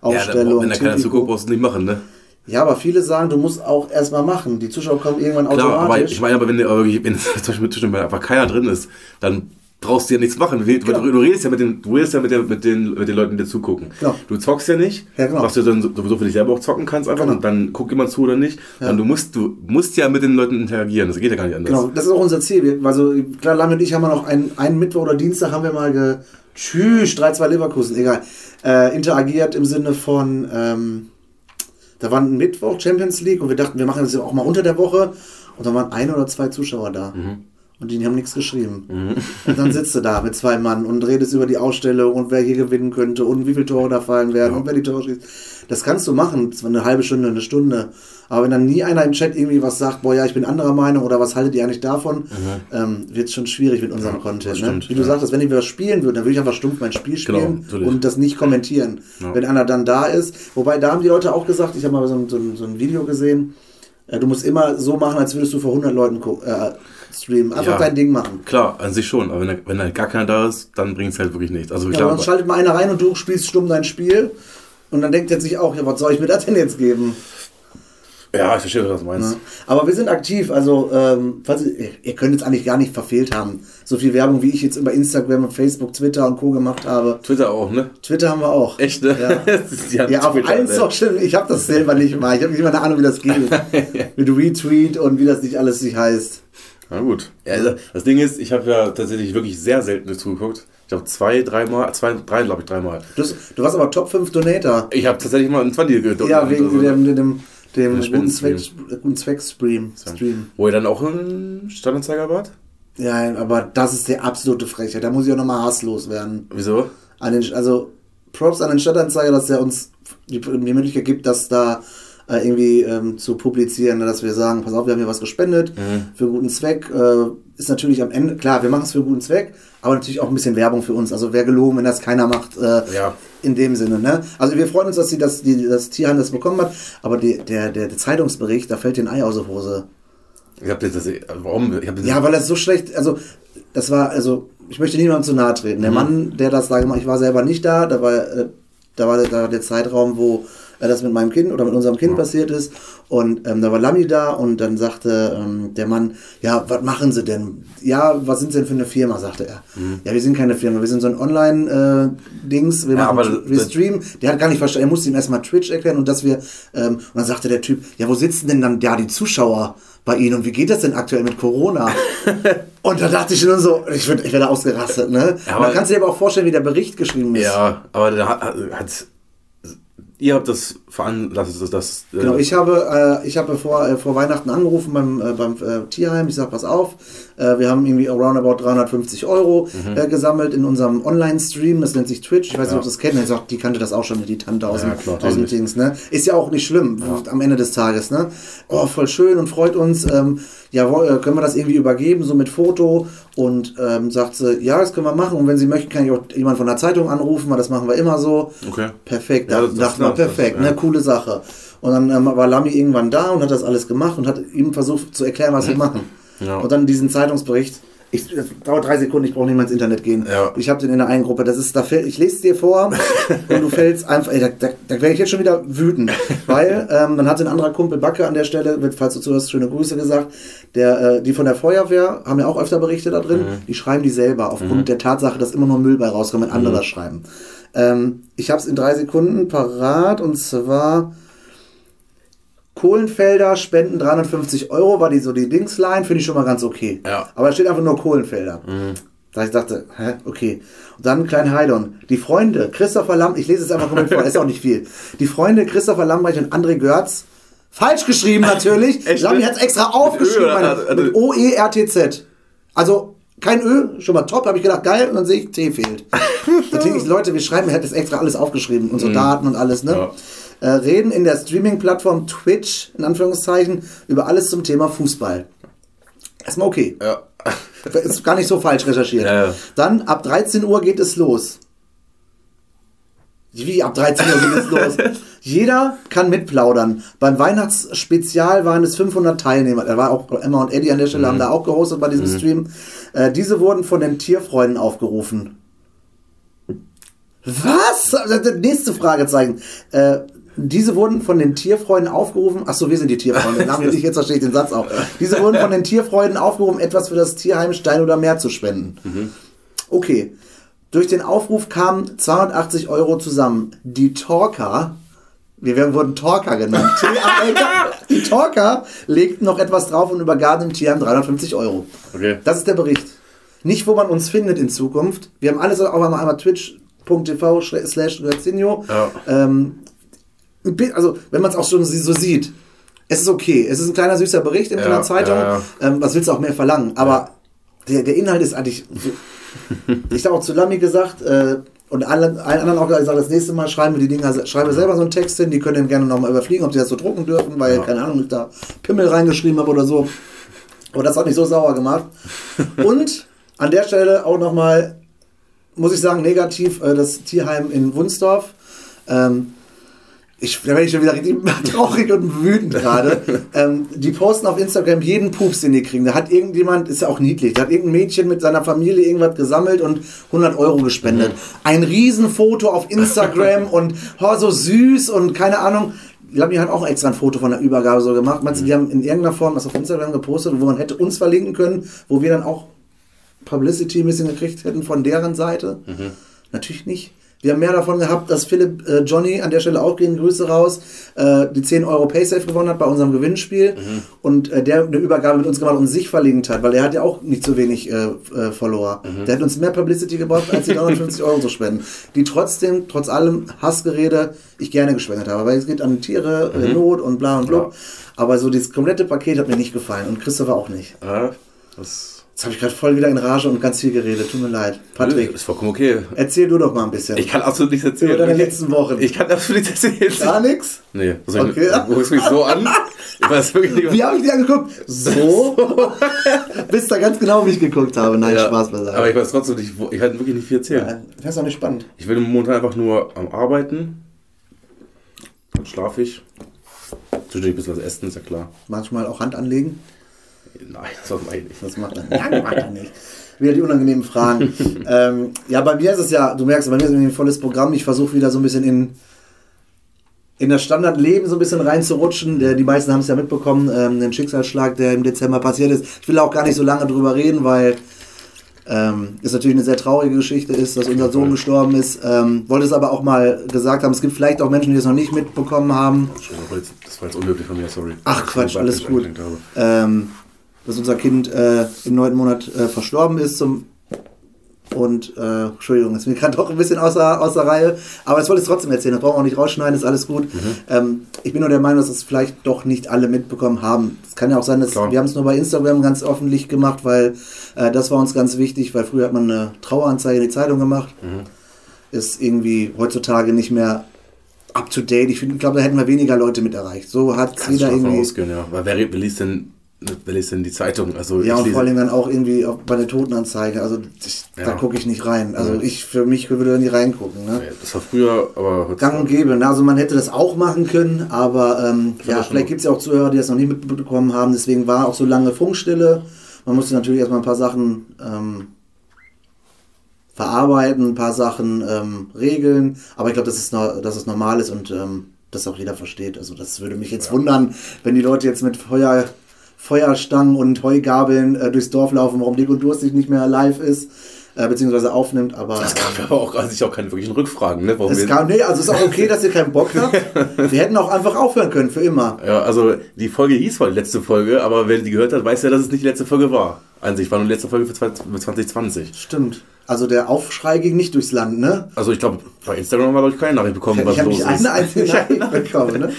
Speaker 1: Aufstellung.
Speaker 2: da, wenn da keiner zuguckt, brauchst du nicht machen, ne?
Speaker 1: Ja, aber viele sagen, du musst auch erstmal machen. Die Zuschauer kommen irgendwann
Speaker 2: Klar, aber
Speaker 1: automatisch.
Speaker 2: ich meine, aber wenn, aber wenn zum Beispiel einfach keiner drin ist, dann brauchst du ja nichts machen. Du,
Speaker 1: Genau.
Speaker 2: du redest ja mit den, du redest ja mit, der, mit, den, mit den Leuten, die dir zugucken.
Speaker 1: Genau.
Speaker 2: Du zockst ja nicht,
Speaker 1: Ja, genau.
Speaker 2: was du dann sowieso für dich selber auch zocken kannst einfach
Speaker 1: Genau.
Speaker 2: und dann guckt jemand zu oder nicht. Dann du musst, du musst ja mit den Leuten interagieren. Das geht ja gar nicht anders.
Speaker 1: Genau, das ist auch unser Ziel. Wir, also, klar, Lami und ich haben wir noch einen, einen Mittwoch oder Dienstag haben wir mal ge. Tschüss, 3-2 Leverkusen, egal. Äh, interagiert im Sinne von, ähm, da war ein Mittwoch Champions League und wir dachten, wir machen das ja auch mal unter der Woche und dann waren ein oder zwei Zuschauer da. Und die haben nichts geschrieben. Und dann sitzt du da mit zwei Mann und redest über die Ausstellung und wer hier gewinnen könnte und wie viele Tore da fallen werden und wer die Tore schießt. Das kannst du machen, zwar eine halbe Stunde, eine Stunde. Aber wenn dann nie einer im Chat irgendwie was sagt, boah, ja, ich bin anderer Meinung oder was haltet ihr eigentlich davon, ähm, wird es schon schwierig mit unserem Content.
Speaker 2: das
Speaker 1: Ne?
Speaker 2: stimmt,
Speaker 1: Wie du
Speaker 2: ja.
Speaker 1: sagtest, wenn ich was spielen würde, dann würde ich einfach stumpf mein Spiel
Speaker 2: Genau,
Speaker 1: spielen
Speaker 2: natürlich.
Speaker 1: und das nicht kommentieren.
Speaker 2: Ja.
Speaker 1: Wenn einer dann da ist. Wobei, da haben die Leute auch gesagt, ich habe mal so ein, so, ein, so ein Video gesehen, äh, du musst immer so machen, als würdest du vor 100 Leuten gu- äh, streamen. Einfach
Speaker 2: Ja.
Speaker 1: dein Ding machen.
Speaker 2: Klar, an sich schon, aber wenn da, wenn da gar keiner da ist, dann bringt es halt wirklich nichts. Also
Speaker 1: Ja,
Speaker 2: klar,
Speaker 1: sonst schaltet mal einer rein und du spielst stumm dein Spiel. Und dann denkt er sich auch, ja, was soll ich mir das denn jetzt geben?
Speaker 2: ja, ich verstehe, was du meinst.
Speaker 1: Ja. Aber wir sind aktiv, also ähm, falls ihr, ihr könnt jetzt eigentlich gar nicht verfehlt haben. So viel Werbung, wie ich jetzt über Instagram und Facebook, Twitter und Co. gemacht habe.
Speaker 2: Twitter auch, ne?
Speaker 1: Twitter haben wir auch.
Speaker 2: Echt, ne?
Speaker 1: Ja.
Speaker 2: Ja,
Speaker 1: Ja, auf allen
Speaker 2: ne?
Speaker 1: Social, ich habe das selber nicht mal. Ich habe nicht mal eine Ahnung, wie das geht. Mit Retweet und wie das nicht alles sich heißt.
Speaker 2: Na gut. Ja, also, das Ding ist, ich habe ja tatsächlich wirklich sehr selten zugeguckt. Ich glaube zwei, dreimal, zwei, drei, glaube ich, dreimal.
Speaker 1: Du, du warst aber Top 5 Donator.
Speaker 2: Ich habe tatsächlich mal einen 20 gedrückt.
Speaker 1: Ja, wegen
Speaker 2: also,
Speaker 1: dem, dem, dem, dem guten Zweck, guten Zweck-Stream. Stream.
Speaker 2: Wo ihr dann auch einen Standanzeiger wart?
Speaker 1: Ja, aber das ist der absolute Frechheit. Da muss ich auch nochmal hasslos werden.
Speaker 2: Wieso?
Speaker 1: An den, also Props an den Stadtanzeiger, dass er uns die, die Möglichkeit gibt, das da äh, irgendwie ähm, zu publizieren, ne, dass wir sagen, pass auf, wir haben hier was gespendet für einen guten Zweck. Äh, ist natürlich am Ende, klar, wir machen es für einen guten Zweck, aber natürlich auch ein bisschen Werbung für uns. Also wäre gelogen, wenn das keiner macht. Äh,
Speaker 2: Ja.
Speaker 1: In dem Sinne, ne? Also wir freuen uns, dass sie das, die, das Tierheim das bekommen hat, aber die, der, der, der Zeitungsbericht, da fällt den Ei aus der Hose.
Speaker 2: Ich habe das, warum? Ich hab das,
Speaker 1: Ja, weil das so schlecht, also das war, also ich möchte niemandem zu nahe treten. Der Mann, der das da gemacht ich war selber nicht da, da war, äh, da war, da war der Zeitraum, wo das mit meinem Kind oder mit unserem Kind passiert ist. Und ähm, da war Lami da und dann sagte ähm, der Mann, ja, was machen Sie denn? Ja, was sind Sie denn für eine Firma, sagte er. Ja, wir sind keine Firma, wir sind so ein Online-Dings, wir,
Speaker 2: Ja,
Speaker 1: machen- wir streamen. Der hat gar nicht verstanden, er musste ihm erstmal Twitch erklären und dass wir, ähm, und dann sagte der Typ, ja, wo sitzen denn dann da die Zuschauer bei Ihnen und wie geht das denn aktuell mit Corona? und da dachte ich nur so, ich, würd, ich werde ausgerastet, ne?
Speaker 2: Ja,
Speaker 1: und
Speaker 2: aber-
Speaker 1: dann kannst du dir aber auch vorstellen, wie der Bericht geschrieben ist.
Speaker 2: Ja, aber der hat, hat ihr habt das veranlasst, dass das. äh,
Speaker 1: Genau, ich habe, äh, ich habe vor, äh, vor Weihnachten angerufen beim, äh, beim äh, Tierheim. Ich sage, pass auf, äh, wir haben irgendwie roundabout 350 Euro äh, gesammelt in unserem Online-Stream. Das nennt sich Twitch. Ich weiß nicht, ob das kennt. Er sagt, die kannte das auch schon, die Tante aus,
Speaker 2: Ja, klar,
Speaker 1: aus dem. Dings. Ne? Ist ja auch nicht schlimm am Ende des Tages. Ne? Oh, voll schön und freut uns. Ähm, jawohl, äh, können wir das irgendwie übergeben, so mit Foto? Und ähm, sagt sie, ja, das können wir machen. Und wenn Sie möchten, kann ich auch jemand von der Zeitung anrufen, weil das machen wir immer so.
Speaker 2: Okay.
Speaker 1: Perfekt,
Speaker 2: Ja,
Speaker 1: da
Speaker 2: das-
Speaker 1: dachte man,
Speaker 2: das-
Speaker 1: perfekt,
Speaker 2: ja.
Speaker 1: ne, coole Sache. Und dann ähm, war Lami irgendwann da und hat das alles gemacht und hat ihm versucht zu erklären, was wir machen.
Speaker 2: Ja.
Speaker 1: Und dann diesen Zeitungsbericht. Ich, das dauert drei Sekunden, ich brauche nicht mal ins Internet gehen.
Speaker 2: Ja.
Speaker 1: Ich habe den in der einen Gruppe. Das ist, da fällt, ich lese es dir vor und du fällst einfach. Ey, da da, da wäre ich jetzt schon wieder wütend. Weil ähm, dann hat ein anderer Kumpel Backe an der Stelle, wird, falls du zuhörst, schöne Grüße gesagt. Der, äh, die von der Feuerwehr haben ja auch öfter Berichte da drin. Die schreiben die selber aufgrund der Tatsache, dass immer nur Müll bei rauskommt, wenn andere das schreiben. Ähm, ich habe es in drei Sekunden parat und zwar. Kohlenfelder spenden 350 Euro, war die so die Dingsline, finde ich schon mal ganz okay.
Speaker 2: Ja.
Speaker 1: Aber da steht einfach nur Kohlenfelder. Da ich dachte, hä, okay. Und dann Klein Heidon. Die Freunde, Christopher Lamm, ich lese es einfach komplett vor, ist auch nicht viel. Die Freunde Christopher Lambrecht und André Görz, falsch geschrieben natürlich.
Speaker 2: Echt?
Speaker 1: Lammi hat es extra aufgeschrieben,
Speaker 2: Ö,
Speaker 1: meine,
Speaker 2: oder-
Speaker 1: mit O-E-R-T-Z. Also kein Ö, schon mal top, habe ich gedacht, geil, und dann sehe ich, T fehlt. Natürlich, Leute, wir schreiben, er hat das extra alles aufgeschrieben, unsere Daten und alles, ne?
Speaker 2: Ja.
Speaker 1: Äh, reden in der Streaming-Plattform Twitch, in Anführungszeichen, über alles zum Thema Fußball. Erstmal okay.
Speaker 2: Ja.
Speaker 1: Ist gar nicht so falsch recherchiert.
Speaker 2: Ja, ja.
Speaker 1: Dann ab 13 Uhr geht es los. Wie ab 13 Uhr geht es los? Jeder kann mitplaudern. Beim Weihnachtsspezial waren es 500 Teilnehmer. Da war auch Emma und Eddie an der Stelle, haben da auch gehostet bei diesem Stream. Äh, diese wurden von den Tierfreunden aufgerufen. Was? Das nächste Fragezeichen. Äh, diese wurden von den Tierfreunden aufgerufen. Achso, wir sind die Tierfreunde. Ich jetzt verstehe ich den Satz auch. Diese wurden von den Tierfreunden aufgerufen, etwas für das Tierheim Stein oder Meer zu spenden. Okay. Durch den Aufruf kamen 280 Euro zusammen. Die Talker, wir werden, wurden Talker genannt. Die Talker legten noch etwas drauf und übergaben dem Tierheim 350 Euro.
Speaker 2: Okay.
Speaker 1: Das ist der Bericht. Nicht, wo man uns findet in Zukunft. Wir haben alles auch einmal, einmal twitch.tv slash.
Speaker 2: Ja.
Speaker 1: Ähm, also, wenn man es auch schon so sieht, es ist okay. Es ist ein kleiner süßer Bericht in
Speaker 2: Ja,
Speaker 1: einer Zeitung.
Speaker 2: ja, ja.
Speaker 1: Ähm, was willst du auch mehr verlangen? Aber der, der Inhalt ist eigentlich. So, ich habe auch zu Lamy gesagt, äh, und allen, allen anderen auch gesagt, das nächste Mal schreiben wir die Dinger, schreiben wir selber so einen Text hin, die können den gerne nochmal überfliegen, ob die das so drucken dürfen, weil, keine Ahnung, ich da Pimmel reingeschrieben habe oder so. Aber das hat mich so sauer gemacht. Und an der Stelle auch nochmal, muss ich sagen, negativ, äh, das Tierheim in Wunsdorf. Ähm, ich, da werde ich schon wieder richtig traurig und wütend gerade. ähm, die posten auf Instagram jeden Pups, den die kriegen. Da hat irgendjemand, ist ja auch niedlich, da hat irgendein Mädchen mit seiner Familie irgendwas gesammelt und 100 Euro gespendet. Ein Riesenfoto auf Instagram und oh, so süß und keine Ahnung. Lami hat auch extra ein Foto von der Übergabe so gemacht. Meinst du, die haben in irgendeiner Form das auf Instagram gepostet, wo man hätte uns verlinken können, wo wir dann auch Publicity ein bisschen gekriegt hätten von deren Seite? Natürlich nicht. Wir haben mehr davon gehabt, dass Philipp äh, Johnny an der Stelle auch gehen Grüße raus, äh, die 10 Euro Paysafe gewonnen hat bei unserem Gewinnspiel und äh, der eine Übergabe mit uns gemacht und sich verlinkt hat, weil er hat ja auch nicht so wenig äh, äh, Follower. Der hat uns mehr Publicity gebracht, als die 350 Euro zu spenden. Die trotzdem, trotz allem Hassgerede, ich gerne gespendet habe, weil es geht an Tiere, äh, Not und bla und blub.
Speaker 2: Ja.
Speaker 1: Aber so dieses komplette Paket hat mir nicht gefallen und Christopher auch nicht.
Speaker 2: Ja, das
Speaker 1: Jetzt habe ich gerade voll wieder in Rage und ganz viel geredet. Tut mir leid. Patrick,
Speaker 2: ist vollkommen okay.
Speaker 1: erzähl du doch mal ein bisschen.
Speaker 2: Ich kann absolut nichts erzählen.
Speaker 1: Über deine
Speaker 2: Ich-
Speaker 1: letzten Wochen.
Speaker 2: Ich kann absolut nichts erzählen.
Speaker 1: Gar nichts?
Speaker 2: Nee, was
Speaker 1: Okay.
Speaker 2: du guckst mich so an. Ich weiß wirklich nicht, was-
Speaker 1: Wie habe ich dir angeguckt? So? Wisst ihr ganz genau, wie ich geguckt habe. Nein,
Speaker 2: Ja,
Speaker 1: Spaß beiseite.
Speaker 2: Aber ich weiß trotzdem nicht, ich kann wirklich nicht viel erzählen.
Speaker 1: das ist auch nicht spannend.
Speaker 2: Ich bin momentan einfach nur am Arbeiten. Dann schlafe ich. Zwischendurch ein bisschen was essen, ist ja klar.
Speaker 1: Manchmal auch Hand anlegen.
Speaker 2: Nein, das mache ich nicht.
Speaker 1: Das macht er, Nein, macht er nicht. Wieder die unangenehmen Fragen. ähm, ja, bei mir ist es ja, du merkst, bei mir ist irgendwie ein volles Programm. Ich versuche wieder so ein bisschen in, in das Standardleben so ein bisschen reinzurutschen. Der, die meisten haben es ja mitbekommen, ähm, den Schicksalsschlag, der im Dezember passiert ist. Ich will auch gar nicht so lange drüber reden, weil ähm, es natürlich eine sehr traurige Geschichte ist, dass unser Sohn gestorben ist. Ähm, wollte es aber auch mal gesagt haben. Es gibt vielleicht auch Menschen, die es noch nicht mitbekommen haben.
Speaker 2: Das war jetzt unhöflich von mir, sorry.
Speaker 1: Ach Quatsch, alles gut. Ähm, dass unser Kind äh, im neunten Monat äh, verstorben ist zum und äh, Entschuldigung, ist mir gerade doch ein bisschen außer, außer Reihe, aber das wollte ich trotzdem erzählen, das brauchen wir auch nicht rausschneiden, ist alles gut. Mhm. Ähm, ich bin nur der Meinung, dass es vielleicht doch nicht alle mitbekommen haben. Es kann ja auch sein, dass Klar. wir haben es nur bei Instagram ganz öffentlich gemacht, weil äh, das war uns ganz wichtig, weil früher hat man eine Traueranzeige in die Zeitung gemacht. Mhm. Ist irgendwie heutzutage nicht mehr up to date. Ich, ich glaube, da hätten wir weniger Leute mit erreicht. So hat
Speaker 2: jeder irgendwie. Ausgehen, ja. Weil wer, wer liest denn Wer liest denn die Zeitung? Also
Speaker 1: ja, und vor allem dann auch irgendwie bei der Totenanzeige. Also ich, ja. da gucke ich nicht rein. Also ja. ich für mich würde da nicht reingucken. Ne?
Speaker 2: das war früher, aber
Speaker 1: Gang und gäbe. Ne? Also man hätte das auch machen können, aber ähm, ja, vielleicht gibt es ja auch Zuhörer, die das noch nicht mitbekommen haben. Deswegen war auch so lange Funkstille. Man musste natürlich erstmal ein paar Sachen ähm, verarbeiten, ein paar Sachen ähm, regeln. Aber ich glaube, das ist, dass es normal ist und ähm, das auch jeder versteht. Also das würde mich jetzt ja. wundern, wenn die Leute jetzt mit Feuer Feuerstangen und Heugabeln äh, durchs Dorf laufen, warum Dick und Durstig nicht mehr live ist. Äh, beziehungsweise aufnimmt, aber.
Speaker 2: Das gab aber auch also sich auch keine wirklichen Rückfragen, ne?
Speaker 1: Warum es kam, nee, also es ist auch okay, dass ihr keinen Bock habt. wir hätten auch einfach aufhören können, für immer.
Speaker 2: Ja, also die Folge hieß wohl die letzte Folge, aber wer die gehört hat, weiß ja, dass es nicht die letzte Folge war. An sich war nur die letzte Folge für 2020.
Speaker 1: Stimmt. Also der Aufschrei ging nicht durchs Land, ne?
Speaker 2: Also ich glaube, bei Instagram haben wir, glaube ich, keine Nachricht bekommen,
Speaker 1: was ich los ist. Ich habe nicht eine einzige Nachricht bekommen, ne?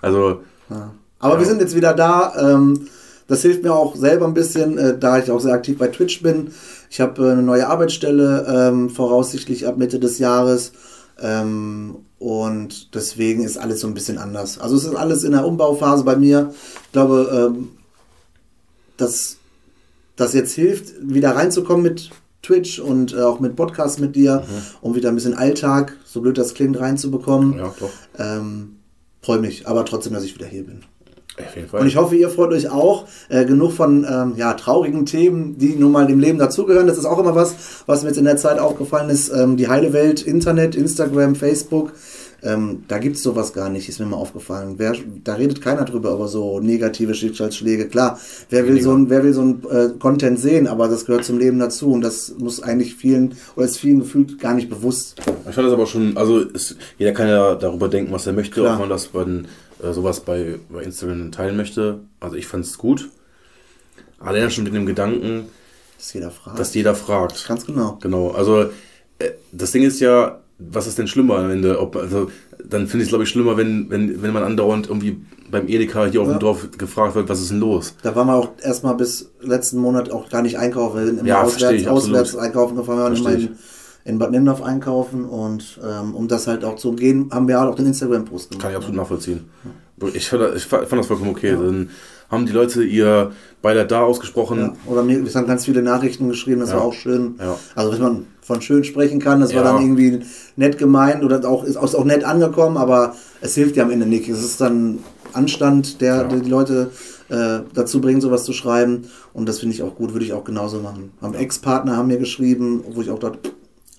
Speaker 2: Also.
Speaker 1: Ja. Aber ja. wir sind jetzt wieder da. Ähm, das hilft mir auch selber ein bisschen, äh, da ich auch sehr aktiv bei Twitch bin. Ich habe äh, eine neue Arbeitsstelle, ähm, voraussichtlich ab Mitte des Jahres. Ähm, und deswegen ist alles so ein bisschen anders. Also es ist alles in der Umbauphase bei mir. Ich glaube, ähm, dass das jetzt hilft, wieder reinzukommen mit Twitch und äh, auch mit Podcasts mit dir, mhm. um wieder ein bisschen Alltag, so blöd das klingt, reinzubekommen. Ja, doch. Ähm, Freue mich, aber trotzdem, dass ich wieder hier bin. Und ich hoffe, ihr freut euch auch. Äh, genug von ähm, ja, traurigen Themen, die nun mal dem Leben dazugehören. Das ist auch immer was, was mir jetzt in der Zeit aufgefallen ist. Ähm, die heile Welt, Internet, Instagram, Facebook. Ähm, da gibt es sowas gar nicht, ist mir mal aufgefallen. Wer, da redet keiner drüber, aber so negative Schicksalsschläge. Klar, wer will, so ein, wer will so ein äh, Content sehen, aber das gehört zum Leben dazu und das muss eigentlich vielen, oder ist vielen gefühlt gar nicht bewusst.
Speaker 2: Ich fand das aber schon, also ist, jeder kann ja darüber denken, was er möchte, Klar. ob man das bei den äh, sowas bei, bei Instagram teilen möchte. Also ich fand es gut. Allein schon mit dem Gedanken,
Speaker 1: dass jeder fragt.
Speaker 2: Dass jeder fragt.
Speaker 1: Ganz genau.
Speaker 2: Genau. Also äh, das Ding ist ja, was ist denn schlimmer am Ende? Ob, also, dann finde ich es, glaube ich, schlimmer, wenn, wenn, wenn man andauernd irgendwie beim Edeka hier ja. auf dem Dorf gefragt wird, was ist denn los?
Speaker 1: Da waren wir auch erstmal bis letzten Monat auch gar nicht einkaufen. Wir sind immer ja, auswärts, ich, auswärts einkaufen gefahren. Wir waren immer in, in Bad Nindorf einkaufen und ähm, um das halt auch zu umgehen, haben wir auch den Instagram-Post
Speaker 2: gemacht. Kann ich absolut nachvollziehen. Ich fand, ich fand das vollkommen okay. Ja. Dann haben die Leute ihr Beileid da ausgesprochen. Ja.
Speaker 1: Oder mir, es haben ganz viele Nachrichten geschrieben, das war auch schön. Also wenn man von schön sprechen kann, das war dann irgendwie nett gemeint oder auch, ist auch nett angekommen, aber es hilft ja am Ende nicht. Es ist dann Anstand, der, der die Leute äh, dazu bringt, sowas zu schreiben. Und das finde ich auch gut, würde ich auch genauso machen. Haben Ex-Partner haben mir geschrieben, wo ich auch dachte,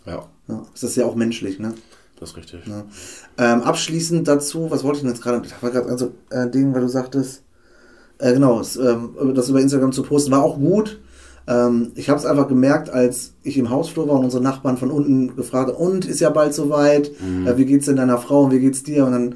Speaker 1: ja. ja. Das ist ja auch menschlich, ne?
Speaker 2: Das ist richtig.
Speaker 1: Ja. Ähm, abschließend dazu, was wollte ich denn jetzt gerade? Ich war gerade also äh, Ding, weil du sagtest, äh, genau, das, ähm, das über Instagram zu posten, war auch gut. Ähm, ich habe es einfach gemerkt, als ich im Hausflur war und unsere Nachbarn von unten gefragt haben, und ist ja bald soweit, mhm. äh, wie geht's denn deiner Frau und wie geht's dir? Und dann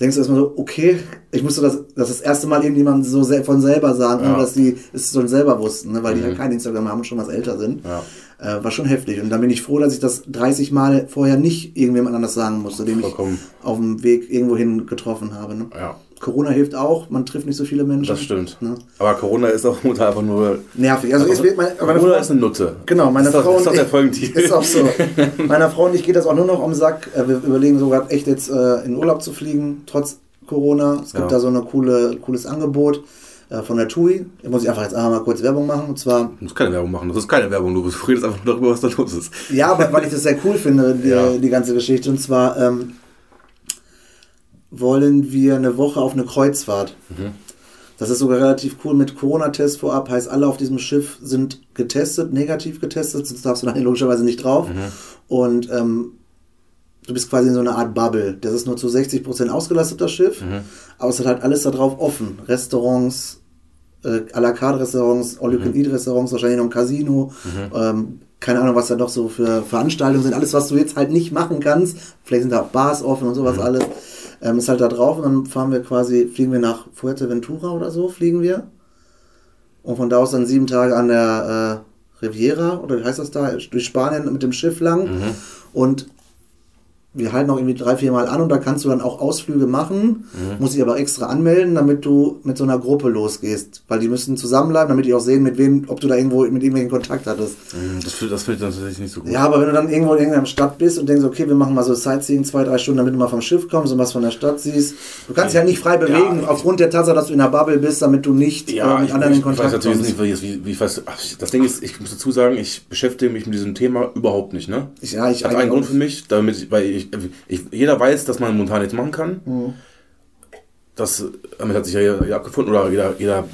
Speaker 1: denkst du erstmal so, okay, ich musste das, das, das erste Mal irgendjemand so von selber sagen, ja. dass die es schon selber wussten, ne, weil mhm. die ja kein Instagram haben und schon was älter sind. Ja. Äh, war schon heftig. Und dann bin ich froh, dass ich das 30 Mal vorher nicht irgendjemand anders sagen musste, den Vollkommen. ich auf dem Weg irgendwohin getroffen habe. Ne? Ja. Corona hilft auch, man trifft nicht so viele Menschen.
Speaker 2: Das stimmt. Ne? Aber Corona ist auch einfach nur.
Speaker 1: Nervig. Also ist, meine,
Speaker 2: Corona Frau, ist eine Nutte.
Speaker 1: Genau, meine
Speaker 2: ist
Speaker 1: Frau.
Speaker 2: Das ist doch der Folgentitel.
Speaker 1: Ist auch so. Meiner Frau und ich geht das auch nur noch am Sack. Äh, wir überlegen sogar echt jetzt äh, in Urlaub zu fliegen, trotz Corona. Es gibt ja. da so ein coole, cooles Angebot äh, von der TUI. Da muss ich einfach jetzt einmal mal kurz Werbung machen. Und zwar.
Speaker 2: Du musst keine Werbung machen, das ist keine Werbung, du redest einfach nur darüber, was da los ist.
Speaker 1: Ja, aber weil ich das sehr cool finde, die, ja. die ganze Geschichte. Und zwar ähm, wollen wir eine Woche auf eine Kreuzfahrt. Mhm. Das ist sogar relativ cool mit Corona-Test vorab. Heißt, alle auf diesem Schiff sind getestet, negativ getestet, sonst darfst du nachher logischerweise nicht drauf. Mhm. Und ähm, du bist quasi in so einer Art Bubble. Das ist nur zu 60% ausgelastet, das Schiff.
Speaker 2: Mhm.
Speaker 1: Aber es hat halt alles da drauf offen. Restaurants, äh, à la carte Restaurants, All You Can Eat Restaurants, wahrscheinlich noch ein Casino. Ähm, keine Ahnung, was da noch so für Veranstaltungen sind. Alles, was du jetzt halt nicht machen kannst. Vielleicht sind da auch Bars offen und sowas alles. Ähm, ist halt da drauf und dann fahren wir quasi, fliegen wir nach Fuerteventura oder so, fliegen wir. Und von da aus dann sieben Tage an der äh, Riviera, oder wie heißt das da, durch Spanien mit dem Schiff lang. Und wir halten auch irgendwie drei, vier Mal an und da kannst du dann auch Ausflüge machen, musst dich aber extra anmelden, damit du mit so einer Gruppe losgehst. Weil die müssen zusammenbleiben, damit die auch sehen, mit wem, ob du da irgendwo mit irgendwelchen Kontakt hattest.
Speaker 2: Mhm, Das finde das ich dann tatsächlich nicht so gut.
Speaker 1: Ja, aber wenn du dann irgendwo in irgendeiner Stadt bist und denkst, okay, wir machen mal so Sightseeing zwei, drei Stunden, damit du mal vom Schiff kommst und was von der Stadt siehst. Du kannst dich halt nicht frei bewegen, aufgrund der Tatsache, dass du in der Bubble bist, damit du nicht
Speaker 2: Ja,
Speaker 1: äh, mit
Speaker 2: ich,
Speaker 1: anderen in
Speaker 2: ich, ich weiß
Speaker 1: Kontakt
Speaker 2: natürlich
Speaker 1: kommst.
Speaker 2: nicht, wie, wie ich weiß. Ach, ich- das Ding ist, ich muss dazu sagen, ich beschäftige mich mit diesem Thema überhaupt nicht. Ne?
Speaker 1: Ich- ja, ich
Speaker 2: Hat einen Grund für mich, damit ich, weil ich, ich, jeder weiß, dass man momentan nichts machen kann.
Speaker 1: Mhm.
Speaker 2: Das damit hat sich ja jeder, jeder abgefunden oder jeder, jeder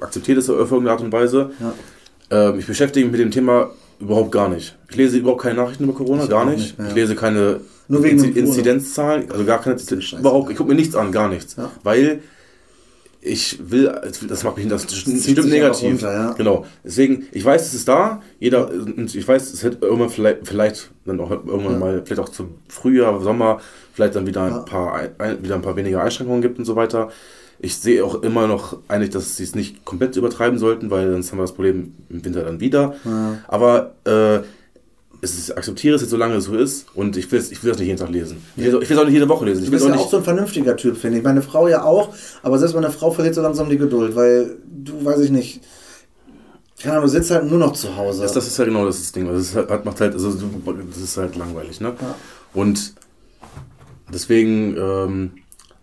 Speaker 2: akzeptiert es auf irgendeine Art und Weise.
Speaker 1: Ja.
Speaker 2: Ähm, ich beschäftige mich mit dem Thema überhaupt gar nicht. Ich lese überhaupt keine Nachrichten über Corona,
Speaker 1: Ich
Speaker 2: gar nicht.
Speaker 1: nicht mehr.
Speaker 2: Ich lese keine. Inzidenzzahlen, also gar keine,
Speaker 1: Scheiße.
Speaker 2: überhaupt, ich gucke mir nichts an, gar nichts.
Speaker 1: Ja.
Speaker 2: Weil ich will, das macht mich, das stimmt
Speaker 1: zieht sich
Speaker 2: negativ.
Speaker 1: runter, ja.
Speaker 2: Genau. Deswegen, ich weiß, es ist da, jeder, ich weiß, es hätte irgendwann vielleicht, vielleicht dann auch irgendwann
Speaker 1: Ja.
Speaker 2: mal, vielleicht auch zum Frühjahr, Sommer, vielleicht dann wieder
Speaker 1: Ja.
Speaker 2: ein paar, ein, wieder ein paar weniger Einschränkungen gibt und so weiter. Ich sehe auch immer noch eigentlich, dass sie es nicht komplett übertreiben sollten, weil sonst haben wir das Problem im Winter dann wieder.
Speaker 1: Ja.
Speaker 2: Aber äh, es ist, ich akzeptiere es jetzt, solange es so ist und ich will, es- ich will das nicht jeden Tag lesen. Ich will, es- auch nicht jede Woche lesen. Ich
Speaker 1: Du bist
Speaker 2: es
Speaker 1: ja
Speaker 2: auch
Speaker 1: auch so ein vernünftiger Typ, finde ich. Meine Frau ja auch, aber selbst meine Frau verliert so langsam die Geduld, weil du, weiß ich nicht, keine Ahnung, du sitzt halt nur noch zu Hause.
Speaker 2: Das, das ist ja genau das, ist das Ding. Also es hat, macht halt, also das ist halt langweilig, ne?
Speaker 1: Ja.
Speaker 2: Und deswegen, ähm,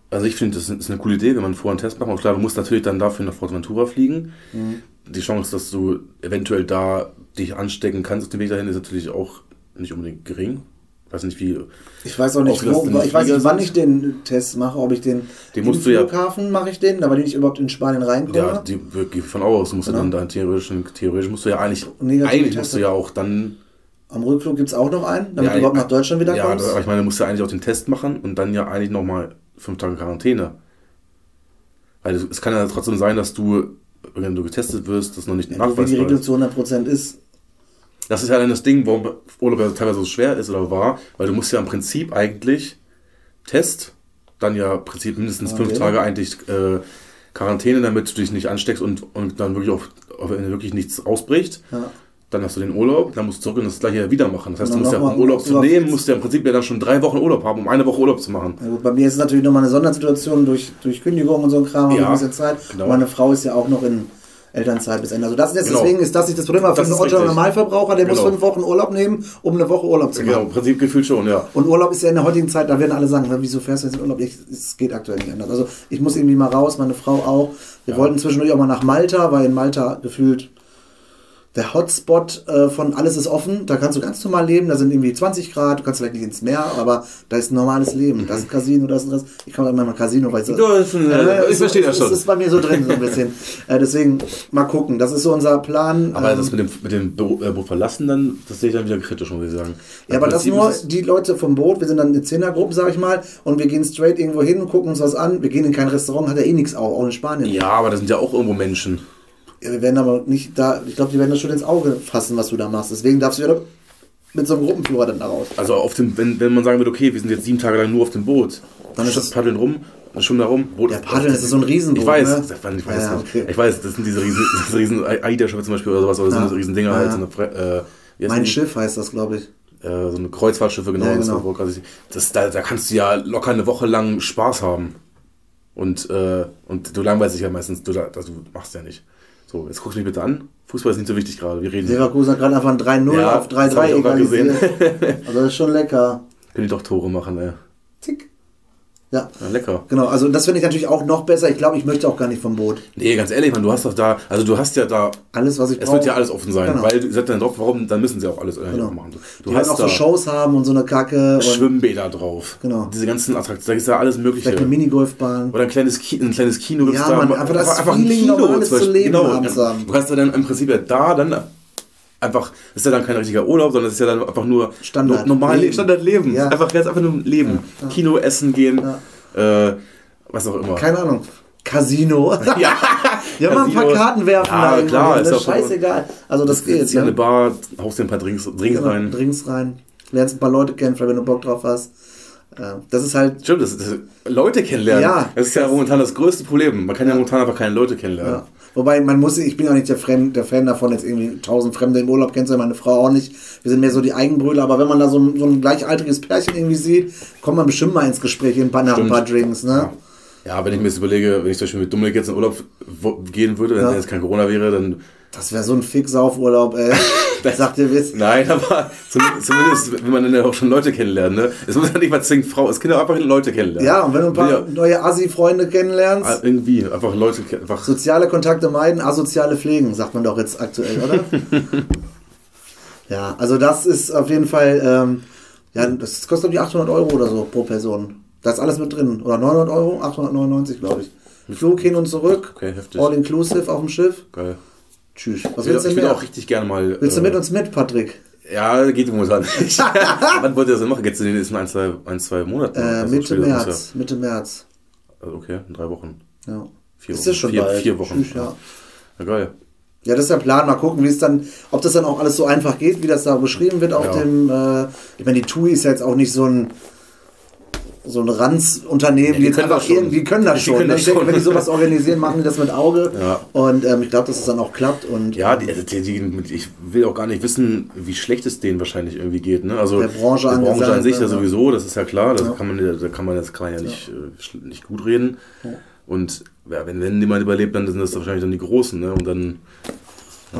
Speaker 2: also ich finde, das ist eine coole Idee, wenn man vorher einen Test macht. Und klar, du musst natürlich dann dafür nach Forteventura fliegen.
Speaker 1: Mhm.
Speaker 2: Die Chance, dass du eventuell da dich anstecken kannst auf dem Weg dahin, ist natürlich auch nicht unbedingt gering. Ich weiß nicht, wie.
Speaker 1: Ich weiß auch nicht, wo, ich weiß nicht, wann ich den Test mache, ob ich den,
Speaker 2: Den
Speaker 1: im
Speaker 2: musst du ja-
Speaker 1: Flughafen mache ich den, aber den ich überhaupt in Spanien reinkomme.
Speaker 2: Ja, die von aus. Du musst
Speaker 1: Genau.
Speaker 2: ja dann da theoretisch, theoretisch musst du ja eigentlich,
Speaker 1: Negative
Speaker 2: eigentlich musst du ja auch dann
Speaker 1: Am Rückflug gibt es auch noch einen, damit
Speaker 2: Ja,
Speaker 1: du überhaupt
Speaker 2: ja,
Speaker 1: nach Deutschland wieder
Speaker 2: Ja,
Speaker 1: kommst.
Speaker 2: aber ich meine, du musst ja eigentlich auch den Test machen und dann ja eigentlich nochmal fünf Tage Quarantäne. Weil es, es kann ja trotzdem sein, dass du, wenn du getestet wirst, das noch nicht
Speaker 1: Ja, wie die
Speaker 2: nachweisbar
Speaker 1: Regel
Speaker 2: ist.
Speaker 1: zu 100% ist.
Speaker 2: Das ist ja dann das Ding, warum Urlaub ja teilweise so schwer ist oder war, weil du musst ja im Prinzip eigentlich Test, dann ja im Prinzip mindestens fünf. Tage eigentlich äh, Quarantäne, damit du dich nicht ansteckst und, und dann wirklich auch wenn wirklich nichts ausbricht.
Speaker 1: Ja.
Speaker 2: Dann hast du den Urlaub, dann musst du zurück und das gleiche wieder machen. Das heißt, du
Speaker 1: Und
Speaker 2: musst ja, um Urlaub zu nehmen, musst du ja im Prinzip ja dann schon drei Wochen Urlaub haben, um eine Woche Urlaub zu machen.
Speaker 1: Gut, bei mir ist es natürlich nochmal eine Sondersituation durch, durch Kündigung und so ein Kram,
Speaker 2: Ja,
Speaker 1: ein bisschen Zeit.
Speaker 2: genau.
Speaker 1: Und meine Frau ist ja auch noch in Elternzeit bis Ende. Also das ist jetzt
Speaker 2: Genau.
Speaker 1: deswegen ist das nicht das Problem, aber für einen Otto. Normalverbraucher, der muss
Speaker 2: Genau.
Speaker 1: fünf Wochen Urlaub nehmen, um eine Woche Urlaub zu machen.
Speaker 2: Genau, im Prinzip gefühlt schon, ja.
Speaker 1: Und Urlaub ist ja in der heutigen Zeit, da werden alle sagen, "Na, wieso fährst du jetzt in Urlaub? Ich, es geht aktuell nicht anders. Also ich muss irgendwie mal raus, meine Frau auch. Wir
Speaker 2: Ja.
Speaker 1: wollten zwischendurch auch mal nach Malta, weil in Malta gefühlt der Hotspot äh, von alles ist offen. Da kannst du ganz normal leben. Da sind irgendwie 20 Grad. Du kannst vielleicht nicht ins Meer, aber da ist ein normales Leben. Da ist ein Casino, da ist ein Rest. Ich komme immer mal Casino, weil ich so,
Speaker 2: ein-
Speaker 1: Äh,
Speaker 2: ich verstehe das schon.
Speaker 1: Es ist bei mir so drin, so ein bisschen. äh, deswegen mal gucken. Das ist so unser Plan.
Speaker 2: Aber
Speaker 1: Ähm,
Speaker 2: das mit dem, mit dem Bo- äh, Boot verlassen, dann, das sehe ich dann wieder kritisch, muss ich sagen.
Speaker 1: Ja, aber das nur
Speaker 2: ist
Speaker 1: die Leute vom Boot, wir sind dann in Zehnergruppen, sag ich mal, und wir gehen straight irgendwo hin, gucken uns was an. Wir gehen in kein Restaurant, hat ja eh nichts auch, auch in Spanien.
Speaker 2: Ja, aber das sind ja auch irgendwo Menschen.
Speaker 1: Wir werden aber nicht da, ich glaube, die werden das schon ins Auge fassen, was du da machst. Deswegen darfst du ja mit so einem Gruppenführer dann da raus.
Speaker 2: Also auf dem, wenn, wenn man sagen würde, okay, wir sind jetzt sieben Tage lang nur auf dem Boot,
Speaker 1: Dann ist das-
Speaker 2: paddeln rum, schwimmen da rum. Boot
Speaker 1: Ja, paddeln, das ist so ein Riesenboot,
Speaker 2: Ich weiß,
Speaker 1: ne?
Speaker 2: ich weiß,
Speaker 1: Ja,
Speaker 2: nicht.
Speaker 1: okay.
Speaker 2: ich weiß das sind diese riesen, riesen AIDA-Schiffe zum Beispiel oder sowas, oder so
Speaker 1: Ja.
Speaker 2: eine riesen Dinger
Speaker 1: Ja,
Speaker 2: halt,
Speaker 1: ja.
Speaker 2: so eine, äh,
Speaker 1: Mein? Schiff heißt das, glaube ich.
Speaker 2: äh, so eine Kreuzfahrtschiffe, genau.
Speaker 1: Ja,
Speaker 2: das,
Speaker 1: genau.
Speaker 2: quasi, das, da, da kannst du ja locker eine Woche lang Spaß haben. Und, äh, und du langweilst dich ja meistens, du, also, du machst ja nicht. So, jetzt guckst du mich bitte an. Fußball ist nicht so wichtig gerade. Wir reden.
Speaker 1: Leverkusen hat gerade einfach ein 3-0
Speaker 2: Ja,
Speaker 1: auf
Speaker 2: das hab
Speaker 1: 3-3
Speaker 2: ich auch grad gesehen.
Speaker 1: egalisiert. also das ist schon lecker.
Speaker 2: Können die doch Tore machen, ey.
Speaker 1: Tick. Ja.
Speaker 2: Ja, lecker.
Speaker 1: Genau, also das finde ich natürlich auch noch besser. Ich glaube, ich möchte auch gar nicht vom Boot.
Speaker 2: Nee, ganz ehrlich, man, du hast doch da, also du hast ja da,
Speaker 1: Alles, was ich
Speaker 2: es
Speaker 1: brauche.
Speaker 2: wird ja alles offen sein,
Speaker 1: Genau.
Speaker 2: weil du sagst dann drauf, warum, dann müssen sie auch alles
Speaker 1: Genau.
Speaker 2: machen. Du
Speaker 1: Die
Speaker 2: hast
Speaker 1: auch
Speaker 2: da
Speaker 1: so Shows haben und so eine Kacke. Und
Speaker 2: Schwimmbäder drauf.
Speaker 1: Genau.
Speaker 2: Diese ganzen Attraktionen, da ist ja alles Mögliche.
Speaker 1: vielleicht eine Minigolfbahn.
Speaker 2: Oder ein kleines, Ki ein kleines Kino
Speaker 1: Ja, Mann, einfach das Feeling, normales
Speaker 2: zum Beispiel.
Speaker 1: zu leben
Speaker 2: genau,
Speaker 1: haben.
Speaker 2: Du kannst ja dann im Prinzip ja da dann einfach, das ist ja dann kein richtiger Urlaub, sondern es ist ja dann einfach nur
Speaker 1: Standard.
Speaker 2: no- normal
Speaker 1: Leben.
Speaker 2: Standardleben.
Speaker 1: Ja.
Speaker 2: Einfach jetzt einfach nur Leben. Kino, Essen gehen, äh, was auch immer.
Speaker 1: Keine Ahnung. Casino.
Speaker 2: ja,
Speaker 1: Ja, mal ein paar. Karten werfen.
Speaker 2: Ja,
Speaker 1: da
Speaker 2: klar, ist
Speaker 1: ne?
Speaker 2: auch-
Speaker 1: scheißegal. Also das geht.
Speaker 2: Jetzt hier eine
Speaker 1: Ne?
Speaker 2: Bar, haust dir ein paar Drinks, Drinks
Speaker 1: Genau,
Speaker 2: rein.
Speaker 1: Drinks rein. Lernst ein paar Leute kennen, vielleicht wenn du Bock drauf hast. Das ist halt
Speaker 2: Stimmt, das, das, Leute kennenlernen.
Speaker 1: Ja.
Speaker 2: das ist ja momentan das größte Problem. Man kann ja, momentan einfach keine Leute kennenlernen.
Speaker 1: Ja. Wobei man muss, ich bin auch nicht der, Fremd, der Fan davon, jetzt irgendwie tausend Fremde im Urlaub kennst, meine Frau auch nicht. Wir sind mehr so die Eigenbrüder, aber wenn man da so ein, so ein gleichaltriges Pärchen irgendwie sieht, kommt man bestimmt mal ins Gespräch in ein paar, nach ein
Speaker 2: Stimmt.
Speaker 1: paar Drinks, ne?
Speaker 2: Ja, wenn ich mir jetzt überlege, wenn ich zum Beispiel mit Dominik jetzt in Urlaub gehen würde, wenn
Speaker 1: Ja.
Speaker 2: jetzt kein Corona wäre, dann.
Speaker 1: Das wäre so ein Fix-Auf-Urlaub, ey. Sagt ihr Witz.
Speaker 2: Nein, aber zumindest, zumindest will man dann ja auch schon Leute kennenlernen. Ne? Es muss ja nicht mal zwingend Frau, es können ja einfach Leute kennenlernen.
Speaker 1: Ja, und wenn du ein paar
Speaker 2: Ja.
Speaker 1: neue Assi-Freunde kennenlernst,
Speaker 2: Ah, Irgendwie, einfach Leute, einfach.
Speaker 1: soziale Kontakte meiden, asoziale pflegen, sagt man doch jetzt aktuell, oder? ja, also das ist auf jeden Fall, ähm, ja, das kostet ich 800 Euro oder so pro Person. Da ist alles mit drin. Oder 900 Euro? 899, glaube ich. Flug hin und zurück.
Speaker 2: Okay, heftig.
Speaker 1: All inclusive auf dem Schiff.
Speaker 2: Geil.
Speaker 1: Tschüss. Was
Speaker 2: Ich will,
Speaker 1: willst du
Speaker 2: ich
Speaker 1: denn
Speaker 2: will
Speaker 1: mehr?
Speaker 2: auch richtig gerne mal.
Speaker 1: Willst du
Speaker 2: äh,
Speaker 1: mit uns mit, Patrick?
Speaker 2: Ja, geht momentan nicht. Wann wollt ihr das denn machen? Jetzt in den nächsten ein, zwei, ein, zwei Monaten?
Speaker 1: Äh,
Speaker 2: Also
Speaker 1: Mitte März. Mitte März.
Speaker 2: Ja, also okay, in drei Wochen.
Speaker 1: Ja.
Speaker 2: Vier
Speaker 1: ist
Speaker 2: Wochen.
Speaker 1: schon
Speaker 2: vier,
Speaker 1: bald?
Speaker 2: vier Wochen.
Speaker 1: Tschüss, ja.
Speaker 2: ja, geil.
Speaker 1: Ja, das ist der Plan. Mal gucken, wie es dann, ob das dann auch alles so einfach geht, wie das da beschrieben wird auf
Speaker 2: Ja.
Speaker 1: dem. Äh, ich meine, die TUI ist ja jetzt auch nicht so ein so ein Ranzunternehmen,
Speaker 2: Ja,
Speaker 1: die,
Speaker 2: die
Speaker 1: jetzt
Speaker 2: können
Speaker 1: einfach
Speaker 2: das schon.
Speaker 1: irgendwie können das
Speaker 2: Die
Speaker 1: schon.
Speaker 2: können
Speaker 1: ne?
Speaker 2: das
Speaker 1: ich denke,
Speaker 2: schon.
Speaker 1: wenn die sowas organisieren, machen die das mit Auge.
Speaker 2: Ja.
Speaker 1: Und ähm, ich glaube, dass es dann auch klappt. Und
Speaker 2: Ja, die, also die, die, ich will auch gar nicht wissen, wie schlecht es denen wahrscheinlich irgendwie geht. Ne? Also
Speaker 1: Der Branche
Speaker 2: der Branche an sich ja
Speaker 1: ja.
Speaker 2: sowieso, das ist ja klar, das
Speaker 1: Ja.
Speaker 2: kann man, da kann man jetzt kann man ja nicht, äh, nicht gut reden. Und ja, wenn, wenn jemand überlebt, dann sind das wahrscheinlich dann die Großen. Ne? Und dann,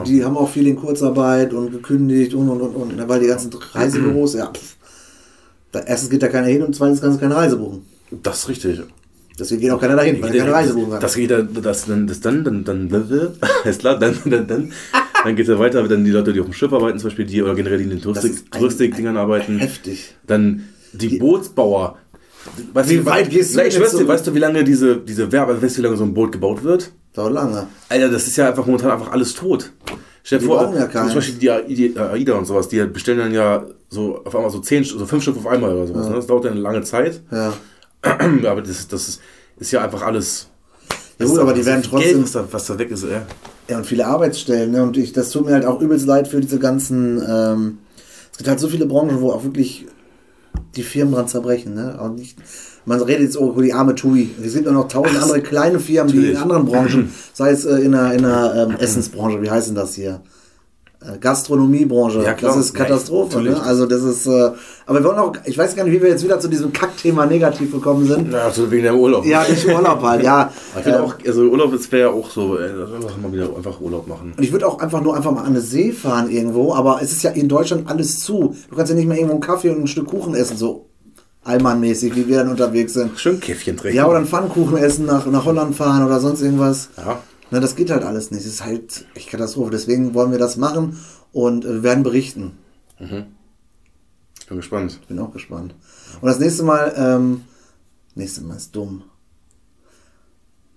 Speaker 1: die haben auch viel in Kurzarbeit und gekündigt und und und und. ne, Weil die ganzen Reisebüros, ja. Pff, da, erstens geht da keiner hin und zweitens kannst du keine Reise buchen.
Speaker 2: das ist richtig.
Speaker 1: Deswegen geht auch keiner dahin, weil er keine Reise buchen kann.
Speaker 2: Das geht dann, das, dann, das dann, dann, dann, dann, ist klar, dann, dann, dann, dann geht es ja weiter, dann die Leute, die auf dem Schiff arbeiten, zum Beispiel, die oder generell die in den Touristik, Touristikdingern arbeiten.
Speaker 1: Heftig.
Speaker 2: Dann die Bootsbauer. Weißt
Speaker 1: Wie
Speaker 2: du,
Speaker 1: weit gehst du
Speaker 2: Nein, ich
Speaker 1: so?
Speaker 2: weißt du, wie lange diese, diese Werbe, weißt du, wie lange so ein Boot gebaut wird?
Speaker 1: Dauert lange.
Speaker 2: Alter, das ist ja einfach momentan einfach alles tot. Stell dir vor,
Speaker 1: brauchen ja
Speaker 2: zum Beispiel die AIDA, und sowas, die bestellen dann ja so auf einmal so zehn, so fünf Stück auf einmal oder sowas. Ne? Das dauert dann eine lange Zeit.
Speaker 1: Ja.
Speaker 2: Aber das, das ist, ist ja einfach alles.
Speaker 1: Ja gut, aber die werden trotzdem-
Speaker 2: Geld, was, da, was da weg ist, ja.
Speaker 1: Ja, und viele Arbeitsstellen. Ne? Und ich, das tut mir halt auch übelst leid für diese ganzen. Ähm, es gibt halt so viele Branchen, wo auch wirklich die Firmen dran zerbrechen. Ne? Auch nicht, man redet jetzt auch über die arme TUI. Es gibt auch noch tausend andere kleine Firmen, die in
Speaker 2: natürlich.
Speaker 1: anderen Branchen, sei es äh, in der, in der ähm, Essensbranche, wie heißt denn das hier? Äh, Gastronomiebranche.
Speaker 2: Ja.
Speaker 1: Das ist Katastrophe.
Speaker 2: Ja,
Speaker 1: ne?
Speaker 2: natürlich.
Speaker 1: Also das ist. Äh, aber wir wollen auch, ich weiß gar nicht, wie wir jetzt wieder zu diesem Kackthema negativ gekommen sind.
Speaker 2: Na, also wegen deinem Urlaub.
Speaker 1: Ja, nicht Urlaub halt, ja.
Speaker 2: Ich
Speaker 1: Ähm,
Speaker 2: auch, also Urlaub ist- wäre ja auch so, äh, einfach mal wieder einfach Urlaub machen.
Speaker 1: Und ich würde auch einfach nur einfach mal an eine See fahren irgendwo, aber es ist ja in Deutschland alles zu. Du kannst ja nicht mehr irgendwo einen Kaffee und ein Stück Kuchen essen, so allmannmäßig, wie wir dann unterwegs sind.
Speaker 2: Schön Käffchen trinken.
Speaker 1: Ja, oder einen Pfannkuchen essen, nach, nach Holland fahren oder sonst irgendwas.
Speaker 2: Ja.
Speaker 1: Na, das geht halt alles nicht. Das ist halt echt Katastrophe. Deswegen wollen wir das machen und äh, wir werden berichten.
Speaker 2: Ich bin gespannt.
Speaker 1: Bin auch gespannt. Und das nächste Mal, ähm, nächste Mal ist dumm.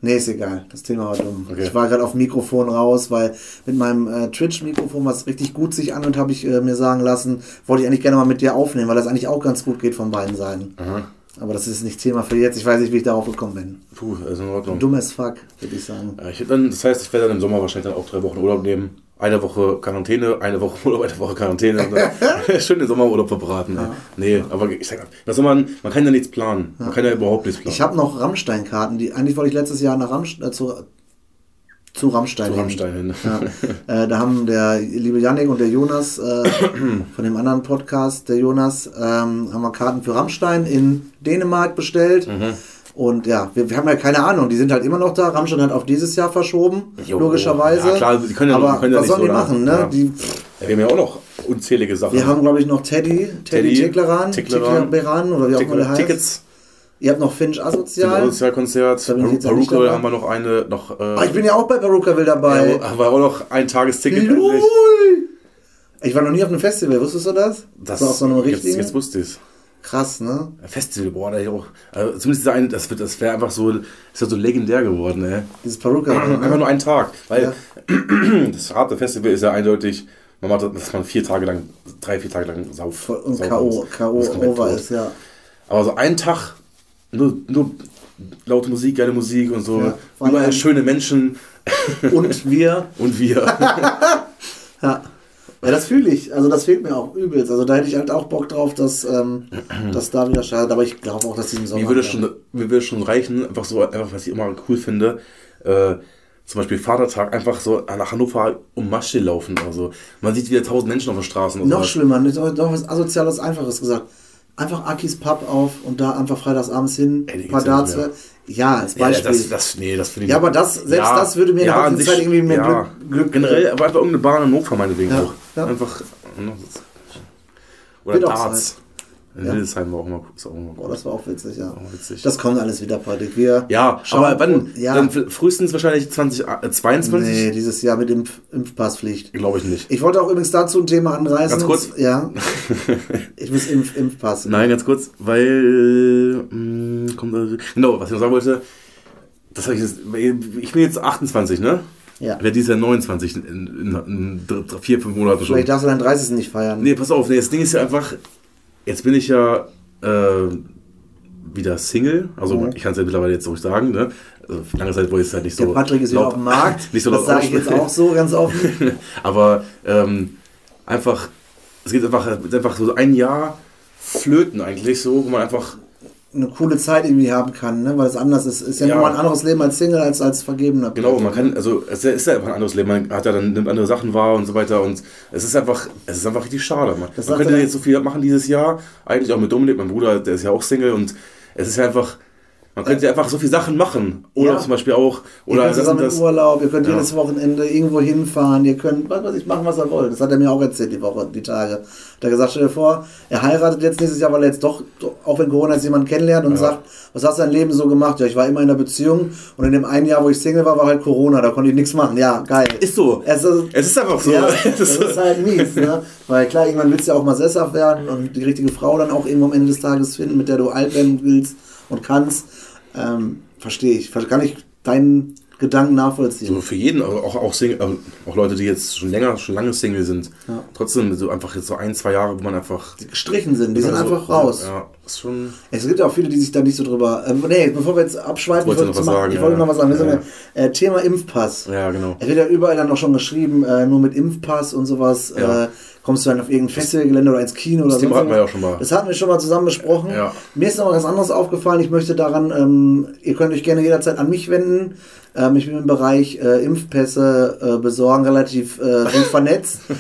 Speaker 1: Nee, ist egal. Das Thema war dumm.
Speaker 2: Okay.
Speaker 1: Ich war gerade auf Mikrofon raus, weil mit meinem äh, Twitch-Mikrofon, was richtig gut sich anhört, habe ich äh, mir sagen lassen, wollte ich eigentlich gerne mal mit dir aufnehmen, weil das eigentlich auch ganz gut geht von beiden Seiten.
Speaker 2: Aha.
Speaker 1: Aber das ist nicht Thema für jetzt. Ich weiß nicht, wie ich darauf gekommen bin.
Speaker 2: Puh, also in Ordnung.
Speaker 1: Dumm as fuck, würde ich sagen.
Speaker 2: Ja, ich, dann, das heißt, ich werde dann im Sommer wahrscheinlich dann auch drei Wochen Urlaub nehmen. Eine Woche Quarantäne, eine Woche Urlaub, eine Woche Quarantäne. Und dann schön den Sommerurlaub verbraten. Ja. Nee, aber ich sag, was soll man, man kann ja nichts planen. Man kann ja überhaupt nichts planen.
Speaker 1: Ich habe noch Rammstein-Karten, die eigentlich wollte ich letztes Jahr nach Rammstein, äh, zu, zu Rammstein.
Speaker 2: Zu
Speaker 1: hin.
Speaker 2: Rammstein hin.
Speaker 1: Ja. äh, da haben der liebe Yannick und der Jonas äh, von dem anderen Podcast, der Jonas, ähm, haben wir Karten für Rammstein in Dänemark bestellt.
Speaker 2: Mhm.
Speaker 1: Und ja, wir, wir haben ja keine Ahnung, die sind halt immer noch da. Rammstein hat auf dieses Jahr verschoben,
Speaker 2: Jo,
Speaker 1: logischerweise.
Speaker 2: ja, klar, die können ja-
Speaker 1: Aber
Speaker 2: können ja
Speaker 1: was sollen die
Speaker 2: so
Speaker 1: machen, ne?
Speaker 2: ja.
Speaker 1: Die,
Speaker 2: Ja, wir haben ja auch noch unzählige Sachen.
Speaker 1: wir haben, glaube ich, noch Teddy, Teddy,
Speaker 2: Teddy,
Speaker 1: Tekleran,
Speaker 2: Tekleran,
Speaker 1: Tekleran oder wie auch immer der heißt.
Speaker 2: Tickets,
Speaker 1: Ihr habt noch Finch Asozial.
Speaker 2: Sozialkonzert,
Speaker 1: Da bin ich jetzt ja nicht
Speaker 2: Peruka haben wir noch eine, noch, äh,
Speaker 1: Ah, ich bin ja auch bei Perukaville dabei.
Speaker 2: ja, war auch noch ein Tagesticket.
Speaker 1: Lul. Ich war noch nie auf einem Festival, wusstest du das?
Speaker 2: Das,
Speaker 1: war auf so einem
Speaker 2: jetzt,
Speaker 1: richtigen.
Speaker 2: jetzt wusste ich
Speaker 1: Krass, ne?
Speaker 2: Festival, boah, da ich auch, also zumindest dieser eine, das, wird- das wäre einfach so, ist ja so legendär geworden, ey.
Speaker 1: Dieses Peruka.
Speaker 2: Einfach nur ein Tag, weil
Speaker 1: Ja.
Speaker 2: das harte Festival ist ja eindeutig man macht, dass man vier Tage lang, drei, vier Tage lang sauf.
Speaker 1: Und K.O. K.O. Over ist, ja.
Speaker 2: Aber so einen Tag, nur, nur laute Musik, geile Musik und so.
Speaker 1: Ja,
Speaker 2: Überall schöne Menschen
Speaker 1: Und wir,
Speaker 2: und wir.
Speaker 1: ja. Ja, das fühle ich. Also das fehlt mir auch übelst. Also da hätte ich halt auch Bock drauf, dass ähm, das da wieder startet. Aber ich glaube auch, dass diesen Sommer.
Speaker 2: mir, würde
Speaker 1: ja.
Speaker 2: schon, mir würde schon reichen, einfach so, einfach was ich immer cool finde, äh, zum Beispiel Vatertag, einfach so nach Hannover um Masche laufen oder so. Man sieht wieder tausend Menschen auf den Straßen und
Speaker 1: Noch
Speaker 2: so.
Speaker 1: schlimmer, noch was Asoziales, Einfaches gesagt. Einfach Akis Pub auf und da einfach freitagsabends hin,
Speaker 2: Ey,
Speaker 1: paar
Speaker 2: ja
Speaker 1: Darts.
Speaker 2: mehr.
Speaker 1: Ja, als
Speaker 2: Ja,
Speaker 1: Beispiel.
Speaker 2: das, das, nee, das finde ich
Speaker 1: Ja, aber das- selbst das würde mir in der Zeit irgendwie mehr Glück- Glück-
Speaker 2: Generell, aber einfach irgendeine Bahn in Hannover meinetwegen
Speaker 1: Ja,
Speaker 2: auch.
Speaker 1: ja.
Speaker 2: Einfach. ne, Oder Darts. In
Speaker 1: Ja.
Speaker 2: Hildesheim war auch immer, ist auch immer
Speaker 1: Boah,
Speaker 2: cool.
Speaker 1: das war auch witzig, ja.
Speaker 2: Auch witzig.
Speaker 1: Das kommt alles wieder, Patrick. Wir
Speaker 2: ja,
Speaker 1: schauen-
Speaker 2: aber wann?
Speaker 1: Ja,
Speaker 2: Dann frühestens wahrscheinlich 2022?
Speaker 1: nee, dieses Jahr mit Impf Impfpasspflicht.
Speaker 2: Glaube ich nicht.
Speaker 1: Ich wollte auch übrigens dazu ein Thema anreißen.
Speaker 2: Ganz kurz?
Speaker 1: Ja. Ich muss Impf Impfpass.
Speaker 2: Nein, ganz kurz, weil. Mh, kommt, da- genau, was ich noch sagen wollte. Das habe ich jetzt. Ich bin jetzt 28, ne?
Speaker 1: Ja.
Speaker 2: Werde dieses Jahr 29 in, in, in, dr- vier, fünf Monate schon.
Speaker 1: Vielleicht darfst du deinen 30. nicht feiern.
Speaker 2: Nee, pass auf, nee, das Ding ist ja einfach, jetzt bin ich ja äh, wieder Single, also
Speaker 1: Mhm.
Speaker 2: ich kann es ja mittlerweile jetzt so sagen, ne? Also lange Zeit wollte ich es halt nicht so.
Speaker 1: Der Patrick ist wieder
Speaker 2: laut-
Speaker 1: auf dem Markt.
Speaker 2: nicht so
Speaker 1: das sage ich jetzt auch so ganz offen.
Speaker 2: Aber ähm, einfach, es geht einfach, einfach so ein Jahr flöten eigentlich so, wo man einfach,
Speaker 1: Eine coole Zeit irgendwie haben kann, ne? weil es anders ist. Ist ja,
Speaker 2: Ja.
Speaker 1: nochmal ein anderes Leben als Single als als Vergebener.
Speaker 2: genau, man kann, also es ist ja einfach ein anderes Leben, man hat ja dann nimmt andere Sachen wahr und so weiter und es ist einfach, es ist einfach richtig schade. Man, man könnte
Speaker 1: er-
Speaker 2: jetzt so viel machen dieses Jahr, eigentlich auch mit Dominik, mein Bruder, der ist ja auch Single und es ist ja einfach, man könnte einfach so viele Sachen machen. Oder
Speaker 1: Ja.
Speaker 2: zum Beispiel auch,
Speaker 1: Ihr
Speaker 2: oder
Speaker 1: könnt
Speaker 2: das und
Speaker 1: zusammen
Speaker 2: das.
Speaker 1: Urlaub, ihr könnt
Speaker 2: Ja.
Speaker 1: jedes Wochenende irgendwo hinfahren, ihr könnt, was weiß ich, machen, was ihr wollt. Das hat er mir auch erzählt, die Woche, die Tage. Hat er gesagt, stell dir vor, er heiratet jetzt nächstes Jahr, weil er jetzt doch, auch wenn Corona ist, jemanden kennenlernt und
Speaker 2: Ja.
Speaker 1: sagt, was hast du dein Leben so gemacht? Ja, ich war immer in einer Beziehung und in dem einen Jahr, wo ich Single war, war halt Corona, da konnte ich nichts machen. Ja, geil.
Speaker 2: Ist so.
Speaker 1: Es ist,
Speaker 2: Es ist einfach so.
Speaker 1: ja,
Speaker 2: Es ist
Speaker 1: halt mies, ne? Weil klar, irgendwann willst du ja auch mal sesshaft werden und die richtige Frau dann auch irgendwo am Ende des Tages finden, mit der du alt werden willst und kannst. Ähm, verstehe ich. Kann ich deinen Gedanken nachvollziehen.
Speaker 2: So für jeden, also auch, auch, Single, also auch Leute, die jetzt schon länger, schon lange Single sind.
Speaker 1: Ja.
Speaker 2: Trotzdem so einfach jetzt so ein, zwei Jahre, wo man einfach.
Speaker 1: Die gestrichen sind, die sind
Speaker 2: so-
Speaker 1: einfach raus.
Speaker 2: Ja, ist schon.
Speaker 1: Es gibt ja auch viele, die sich da nicht so drüber. Ähm, nee, bevor wir jetzt abschweifen,
Speaker 2: Wolltest du
Speaker 1: ich
Speaker 2: noch
Speaker 1: wollte,
Speaker 2: was sagen,
Speaker 1: ich wollte
Speaker 2: ja.
Speaker 1: noch was sagen. Wir
Speaker 2: Ja.
Speaker 1: ja. äh, Thema Impfpass.
Speaker 2: Ja, genau.
Speaker 1: Es wird ja überall dann noch schon geschrieben, äh, nur mit Impfpass und sowas
Speaker 2: Ja.
Speaker 1: äh, kommst du dann auf irgendein Festivalgelände oder ins Kino oder
Speaker 2: Das Thema
Speaker 1: sonst
Speaker 2: hatten wir ja auch schon mal.
Speaker 1: Das hatten wir schon mal zusammen besprochen.
Speaker 2: Ja.
Speaker 1: Mir ist noch was anderes aufgefallen. Ich möchte daran, ähm, ihr könnt euch gerne jederzeit an mich wenden. Ähm, ich bin im Bereich äh, Impfpässe äh, besorgen relativ äh, gut vernetzt.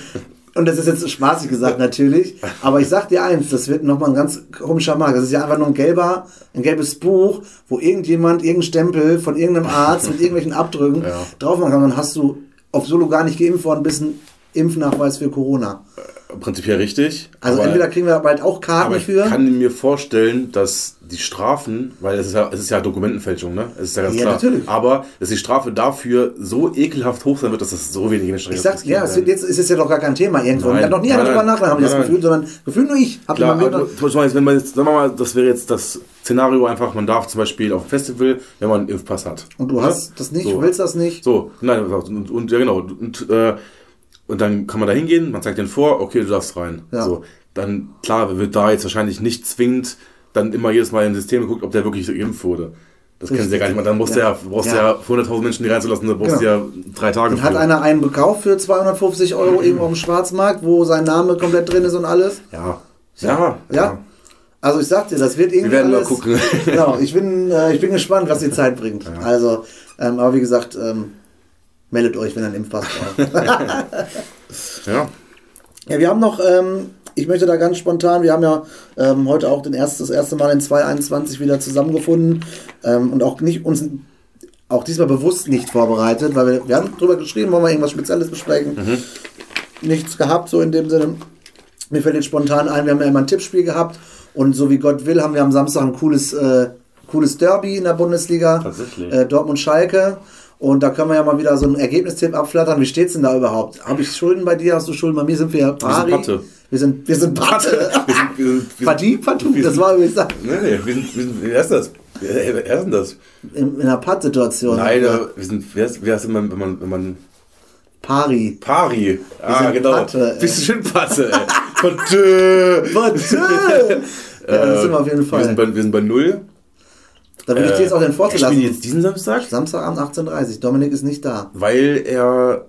Speaker 1: Und das ist jetzt spaßig gesagt natürlich, aber ich sag dir eins, das wird nochmal ein ganz komischer Markt. Das ist ja einfach nur ein gelber, ein gelbes Buch, wo irgendjemand irgendeinen Stempel von irgendeinem Arzt mit irgendwelchen Abdrücken
Speaker 2: Ja.
Speaker 1: drauf machen kann. Dann hast du, obwohl du gar nicht geimpft worden bist, einen Impfnachweis für Corona.
Speaker 2: Prinzipiell richtig.
Speaker 1: Also entweder kriegen wir bald auch Karten
Speaker 2: Aber ich
Speaker 1: für.
Speaker 2: kann mir vorstellen, dass die Strafen, weil es ist ja, es ist ja Dokumentenfälschung, ne? Es ist ja ganz
Speaker 1: Ja,
Speaker 2: klar.
Speaker 1: natürlich.
Speaker 2: Aber dass die Strafe dafür so ekelhaft hoch sein wird, dass das so wenige Menschen
Speaker 1: Ich sag's, ja, es wird, jetzt ist es ja doch gar kein Thema irgendwo.
Speaker 2: Nein,
Speaker 1: noch nie drüber
Speaker 2: nein,
Speaker 1: nachgedacht, haben wir das Gefühl, sondern Gefühl nur ich. Hab
Speaker 2: Klar, aber zum Beispiel, wenn man jetzt, sagen wir mal, das wäre jetzt das Szenario einfach, man darf zum Beispiel auf ein Festival, wenn man einen Impfpass hat.
Speaker 1: und du
Speaker 2: Ne?
Speaker 1: hast das nicht,
Speaker 2: So.
Speaker 1: willst das nicht.
Speaker 2: So, nein, und, und ja genau. Und, äh, und dann kann man da hingehen, man zeigt den vor, okay, du darfst rein.
Speaker 1: Ja.
Speaker 2: So, dann, klar, wird da jetzt wahrscheinlich nicht zwingend dann immer jedes Mal im System geguckt, ob der wirklich geimpft wurde. Das kennen sie ja gar nicht. Man, Dann musst
Speaker 1: Ja.
Speaker 2: du ja, brauchst
Speaker 1: Ja.
Speaker 2: ja 100.000 Menschen, die reinzulassen, da brauchst du
Speaker 1: Genau.
Speaker 2: ja drei Tage
Speaker 1: Und hat einer einen gekauft für 250 Euro irgendwo am Schwarzmarkt, wo sein Name komplett drin ist und alles.
Speaker 2: Ja. Ja,
Speaker 1: Ja. Also ich sag dir, das wird irgendwie
Speaker 2: Wir werden mal
Speaker 1: alles,
Speaker 2: gucken.
Speaker 1: Genau, ich bin, äh, ich bin gespannt, was die Zeit bringt. Also, ähm, aber wie gesagt, ähm, meldet euch, wenn ihr einen Impfpass braucht.
Speaker 2: Ja.
Speaker 1: Ja, wir haben noch, ähm, ich möchte da ganz spontan, wir haben ja ähm, heute auch den erst, das erste Mal in 2021 wieder zusammengefunden ähm, und auch nicht uns auch diesmal bewusst nicht vorbereitet, weil wir, wir haben drüber geschrieben, wollen wir irgendwas Spezielles besprechen. Nichts gehabt, so in dem Sinne. Mir fällt jetzt spontan ein, wir haben ja immer ein Tippspiel gehabt und so wie Gott will, haben wir am Samstag ein cooles, äh, cooles Derby in der Bundesliga.
Speaker 2: Tatsächlich.
Speaker 1: Äh, Dortmund-Schalke. Und da können wir ja mal wieder so einen Ergebnistipp abflattern. Wie steht's denn da überhaupt? Habe ich Schulden bei dir? Hast du Schulden bei mir? Sind wir ja pari?
Speaker 2: Patte.
Speaker 1: Wir sind, wir sind Patte.
Speaker 2: Wir sind, wir sind, wir
Speaker 1: Partie,
Speaker 2: wir
Speaker 1: Das war übrigens da-
Speaker 2: nee, nee, wir sind, wir sind, wer ist das? Wer, wer ist denn das?
Speaker 1: in, in einer Patt-Situation.
Speaker 2: Nein, äh, wir sind, wer ist, wer ist wenn man, wenn man, wenn man
Speaker 1: Pari.
Speaker 2: Pari. Ah,
Speaker 1: sind
Speaker 2: genau.
Speaker 1: Patte.
Speaker 2: Bist du schön Patte, ey. Patte.
Speaker 1: Was? ja, das sind wir auf jeden
Speaker 2: Wir
Speaker 1: Fall.
Speaker 2: sind bei, wir sind bei null.
Speaker 1: Da will ich dir jetzt auch den Vorteil
Speaker 2: Spielen
Speaker 1: lassen.
Speaker 2: jetzt diesen Samstag?
Speaker 1: Samstagabend 18.30 Uhr. Dominik ist nicht da.
Speaker 2: Weil er.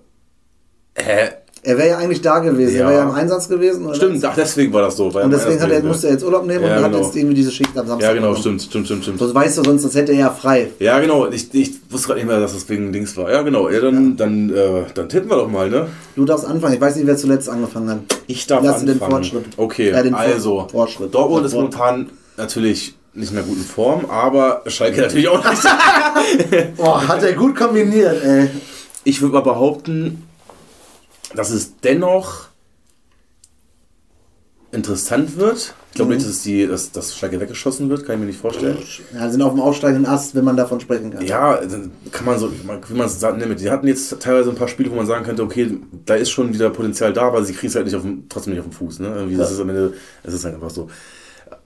Speaker 2: Hä?
Speaker 1: Er wäre ja eigentlich da gewesen.
Speaker 2: Ja.
Speaker 1: Er wäre ja im Einsatz gewesen. Oder?
Speaker 2: Stimmt, ach, deswegen war das so.
Speaker 1: Und deswegen hat er, musste er jetzt Urlaub nehmen
Speaker 2: Ja,
Speaker 1: und hat
Speaker 2: genau.
Speaker 1: jetzt irgendwie diese Schicht am Samstag.
Speaker 2: Ja, genau,
Speaker 1: bekommen.
Speaker 2: stimmt, stimmt, stimmt, stimmt.
Speaker 1: So weißt du sonst, das hätte er ja frei.
Speaker 2: Ja, genau. Ich, ich wusste gerade nicht mehr, dass das wegen Dings war. Ja, genau. Ja, dann, Dann, äh, dann tippen wir doch mal, ne?
Speaker 1: Du darfst anfangen. Ich weiß nicht, wer zuletzt angefangen hat.
Speaker 2: Ich darf
Speaker 1: Lass dir den
Speaker 2: anfangen.
Speaker 1: Fortschritt.
Speaker 2: Okay,
Speaker 1: Ja, den
Speaker 2: also
Speaker 1: Fortschritt.
Speaker 2: Dortmund ist momentan natürlich nicht in einer guten Form, aber Schalke natürlich auch nicht.
Speaker 1: Boah, hat er gut kombiniert, ey.
Speaker 2: Ich würde mal behaupten, dass es dennoch interessant wird. Ich glaube nicht, dass, die, dass, dass Schalke weggeschossen wird, kann ich mir nicht vorstellen.
Speaker 1: Ja, sind auf dem aufsteigenden Ast, wenn man davon sprechen kann.
Speaker 2: Ja, dann kann man so, wie man es sagt, ne, die hatten jetzt teilweise ein paar Spiele, wo man sagen könnte, okay, da ist schon wieder Potenzial da, aber sie kriegen es halt nicht auf dem, trotzdem nicht auf den Fuß. Ne? Irgendwie, das ist am Ende, es ist halt einfach so.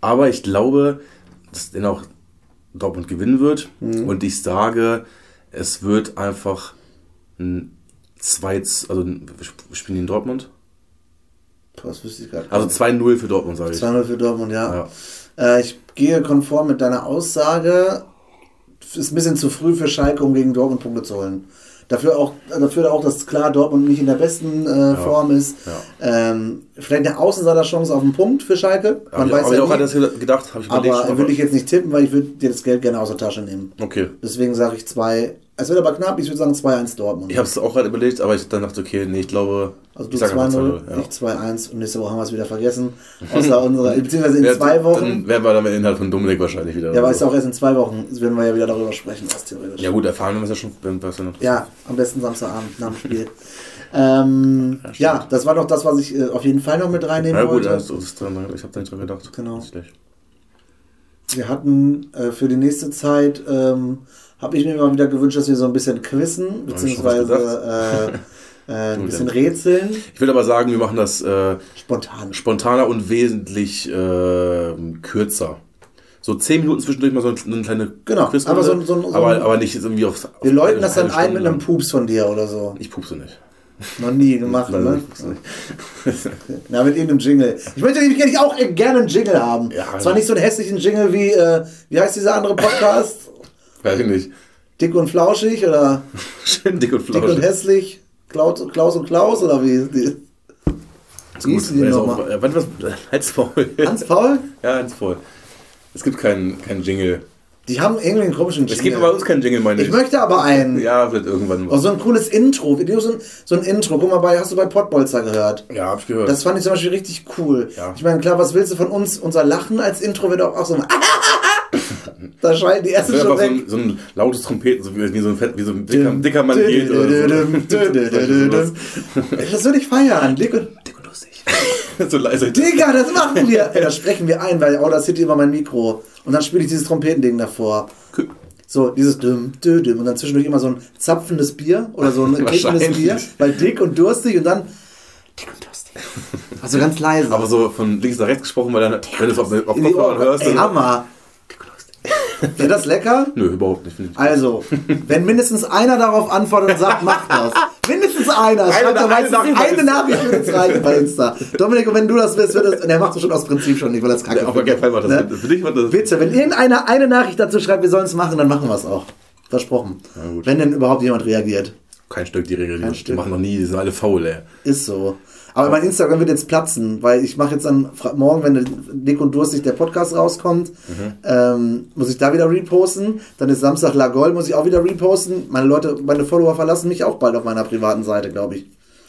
Speaker 2: Aber ich glaube, dass dennoch Dortmund gewinnen wird und ich sage, es wird einfach ein 2, also wir spielen die in Dortmund.
Speaker 1: Das wüsste ich gerade.
Speaker 2: Also 2-0 für Dortmund, sage ich.
Speaker 1: 2-0 für Dortmund, ja.
Speaker 2: Ja.
Speaker 1: Äh, ich gehe konform mit deiner Aussage. Ist ein bisschen zu früh für Schalke, um gegen Dortmund Punkte zu holen. Dafür auch, dafür auch, dass klar Dortmund nicht in der besten äh, Form ist. Ähm, vielleicht eine Außenseiter-Chance auf den Punkt für Schalke. Man
Speaker 2: ich,
Speaker 1: weiß
Speaker 2: hab ich
Speaker 1: ja
Speaker 2: auch
Speaker 1: nie.
Speaker 2: gerade gedacht, habe ich überlegt.
Speaker 1: aber würde ich jetzt nicht tippen, weil ich würde dir das Geld gerne aus der Tasche nehmen.
Speaker 2: okay.
Speaker 1: Deswegen sage ich 2. Es wird aber knapp, ich würde sagen 2-1 Dortmund.
Speaker 2: Ich habe es auch gerade überlegt, aber ich dann dachte, okay, nee, ich glaube,
Speaker 1: also du
Speaker 2: ich sag einfach
Speaker 1: 2-0,
Speaker 2: 2-0, ja.
Speaker 1: ich 2-1 und nächste Woche haben wir es wieder vergessen. Außer unserer, beziehungsweise in
Speaker 2: Wer-
Speaker 1: zwei Wochen.
Speaker 2: Dann wären wir dann mit Inhalt von Dominik wahrscheinlich wieder.
Speaker 1: Ja, aber ist auch erst in zwei Wochen, werden wir ja wieder darüber sprechen, was theoretisch.
Speaker 2: ja gut, erfahren wir es ja schon, ja.
Speaker 1: Ja, am besten Samstagabend nach dem Spiel. ähm,
Speaker 2: stimmt.
Speaker 1: ja, das war doch das, was ich äh, auf jeden Fall noch mit reinnehmen
Speaker 2: Ja gut,
Speaker 1: wollte.
Speaker 2: also, das ist dran, ich habe da nicht dran gedacht.
Speaker 1: Genau. Wir hatten äh, für die nächste Zeit, ähm, habe ich mir mal wieder gewünscht, dass wir so ein bisschen quizzen,
Speaker 2: was
Speaker 1: beziehungsweise äh, äh, ein bisschen rätseln.
Speaker 2: Ich will aber sagen, wir machen das äh,
Speaker 1: Spontan.
Speaker 2: spontaner und wesentlich äh, kürzer. So 10 Minuten zwischendurch mal so eine, eine kleine
Speaker 1: Genau,
Speaker 2: Quizrunde,
Speaker 1: aber so ein- so ein- so ein-
Speaker 2: aber, aber nicht irgendwie auf.
Speaker 1: Wir
Speaker 2: auf
Speaker 1: läuten
Speaker 2: eine
Speaker 1: das dann ein mit einem. Pups von dir oder so.
Speaker 2: Ich pupse nicht.
Speaker 1: Noch nie gemacht,
Speaker 2: Nein,
Speaker 1: ne? Na, mit irgendeinem Jingle. Ich möchte ich möchte auch gerne einen Jingle haben.
Speaker 2: Ja.
Speaker 1: Zwar nicht so einen hässlichen Jingle wie, äh, wie heißt dieser andere Podcast?
Speaker 2: Weiß ich nicht.
Speaker 1: Dick und flauschig oder
Speaker 2: Schön dick und
Speaker 1: dick und
Speaker 2: flauschig.
Speaker 1: hässlich? Klaus, Klaus und Klaus oder wie? Die,
Speaker 2: Ist
Speaker 1: wie
Speaker 2: gut.
Speaker 1: die nochmal?
Speaker 2: was? Hans Paul.
Speaker 1: Hans Paul?
Speaker 2: Ja, Hans Paul. Es gibt keinen keinen Jingle.
Speaker 1: Die haben irgendwie einen komischen Jingle.
Speaker 2: Es gibt bei uns keinen Jingle, meine ich.
Speaker 1: ich möchte aber einen.
Speaker 2: Ja, vielleicht irgendwann
Speaker 1: Oh,
Speaker 2: mal.
Speaker 1: so ein cooles Intro. So ein, so ein Intro. Guck mal, bei, hast du bei Pottbolzer gehört?
Speaker 2: Ja, hab ich gehört.
Speaker 1: Das fand ich zum Beispiel richtig cool.
Speaker 2: Ja.
Speaker 1: Ich meine, klar, was willst du von uns? Unser Lachen als Intro wird auch, auch so ein Da schalten die ersten schon
Speaker 2: einfach so
Speaker 1: weg.
Speaker 2: ein, so ein lautes Trompeten, so wie, wie, so, ein Fett, wie so ein dicker, dicker Mann geht.
Speaker 1: Das würde ich feiern. Dick und,
Speaker 2: Dick und lustig. so leise.
Speaker 1: Digga, das machen wir. Ey, das sprechen wir ein, weil Audacity über mein Mikro. Und dann spiele ich dieses Trompetending davor. So, dieses düm, düm, düm. Und dann zwischendurch immer so ein zapfendes Bier oder so ein kickendes. Bier, weil dick und durstig und dann dick und durstig. Also ganz leise.
Speaker 2: Aber so von links nach rechts gesprochen, weil dann, wenn du es auf, auf
Speaker 1: Ohren.
Speaker 2: hörst,
Speaker 1: Ey. Hammer. Wäre das lecker?
Speaker 2: Nö, überhaupt nicht.
Speaker 1: Also, wenn mindestens einer darauf antwortet und sagt, mach das. Mindestens einer. Schreibt
Speaker 2: Eine-
Speaker 1: er meistens
Speaker 2: eine Nachricht
Speaker 1: eine Nachricht für uns rein bei Insta. Dominik, und wenn du das willst, wird das, und er macht es schon aus Prinzip schon nicht, weil das kacke
Speaker 2: Auf jeden Fall war das.
Speaker 1: Ne?
Speaker 2: Für dich war das.
Speaker 1: Bitte, wenn irgendeiner eine Nachricht dazu schreibt, wir sollen es machen, dann machen wir es auch. Versprochen.
Speaker 2: Na gut.
Speaker 1: Wenn denn überhaupt jemand reagiert.
Speaker 2: Kein Stück, die Regel. Die, die
Speaker 1: Stück.
Speaker 2: machen noch nie, die sind alle faul, ey.
Speaker 1: Ist so. Aber mein Instagram wird jetzt platzen, weil ich mache jetzt dann morgen, wenn Dick und Durstig der Podcast rauskommt,
Speaker 2: Mhm.
Speaker 1: ähm, muss ich da wieder reposten. Dann ist Samstag Lagol, muss ich auch wieder reposten. Meine Leute, meine Follower verlassen mich auch bald auf meiner privaten Seite, glaube ich.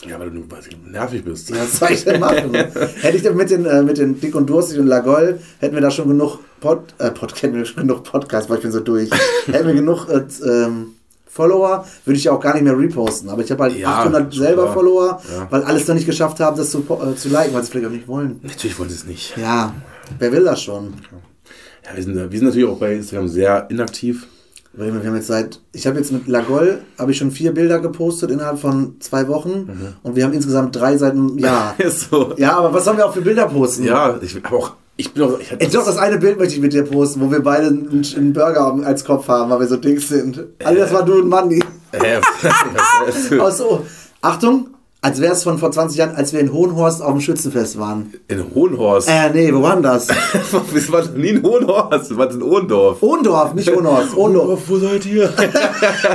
Speaker 2: Ja, weil du weiß ich, nervig bist.
Speaker 1: Was soll ich denn machen? Hätte ich denn mit den, äh, mit den Dick und Durstig und Lagol, hätten wir da schon genug Pod, äh, Pod, hätten wir schon genug Podcasts, weil ich bin so durch. hätten wir genug äh, ähm, Follower, würde ich ja auch gar nicht mehr reposten. Aber ich habe halt
Speaker 2: Ja,
Speaker 1: 800
Speaker 2: schon
Speaker 1: selber
Speaker 2: klar.
Speaker 1: Follower,
Speaker 2: Ja.
Speaker 1: weil alles noch nicht geschafft haben, das zu, äh, zu liken, weil sie es vielleicht auch nicht wollen.
Speaker 2: Natürlich wollen sie es nicht.
Speaker 1: Ja, wer will das schon?
Speaker 2: Ja, wir, sind, da- wir sind natürlich auch bei Instagram sehr inaktiv.
Speaker 1: Wir haben jetzt seit, ich habe jetzt mit Lagol, habe ich schon vier Bilder gepostet innerhalb von zwei Wochen und wir haben insgesamt drei seit einem Jahr.
Speaker 2: So.
Speaker 1: Ja, aber was sollen wir auch für Bilder posten?
Speaker 2: Ja, ich aber auch. Ich bin auch. Ich
Speaker 1: Ey, doch, das eine Bild möchte ich mit dir posten, wo wir beide einen, einen Burger als Kopf haben, weil wir so dick sind. Also das war du und Manni. Aus, oh, Achtung, als wäre es von vor 20 Jahren, als wir in Hohenhorst auf dem Schützenfest waren.
Speaker 2: In Hohenhorst.
Speaker 1: Äh, nee, wo waren das?
Speaker 2: Wir waren nie in Hohenhorst, wir waren in Ohndorf.
Speaker 1: Ohndorf, nicht Hohenhorst. Ohndorf.
Speaker 2: wo seid ihr?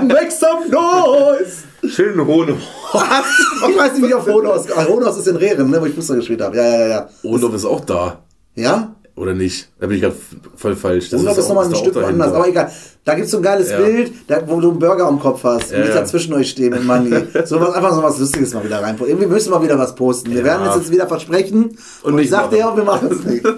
Speaker 1: Make some noise!
Speaker 2: Schön in Hohenhorst.
Speaker 1: Ich weiß nicht, wie auf Hohenhorst. Hohenhorst ist in Rehren, ne, wo ich Fußball gespielt habe. Ja, ja, ja, ja.
Speaker 2: Ohndorf ist auch da.
Speaker 1: Ja?
Speaker 2: Oder nicht? Da bin ich gerade voll falsch. Das
Speaker 1: Ohndorf ist,
Speaker 2: auch-
Speaker 1: nochmal ein Stück anders. Aber egal. Da gibt es so ein geiles
Speaker 2: Ja.
Speaker 1: Bild, da, wo du einen Burger am Kopf hast.
Speaker 2: Ja,
Speaker 1: und ich
Speaker 2: ja.
Speaker 1: da zwischen euch stehe mit Manni. So was, einfach so was Lustiges mal wieder rein. Irgendwie müssen wir wieder was posten. Wir
Speaker 2: Ja.
Speaker 1: werden uns jetzt wieder versprechen. Und, ich
Speaker 2: nicht
Speaker 1: sag dir
Speaker 2: machen.
Speaker 1: auch, wir machen es nicht.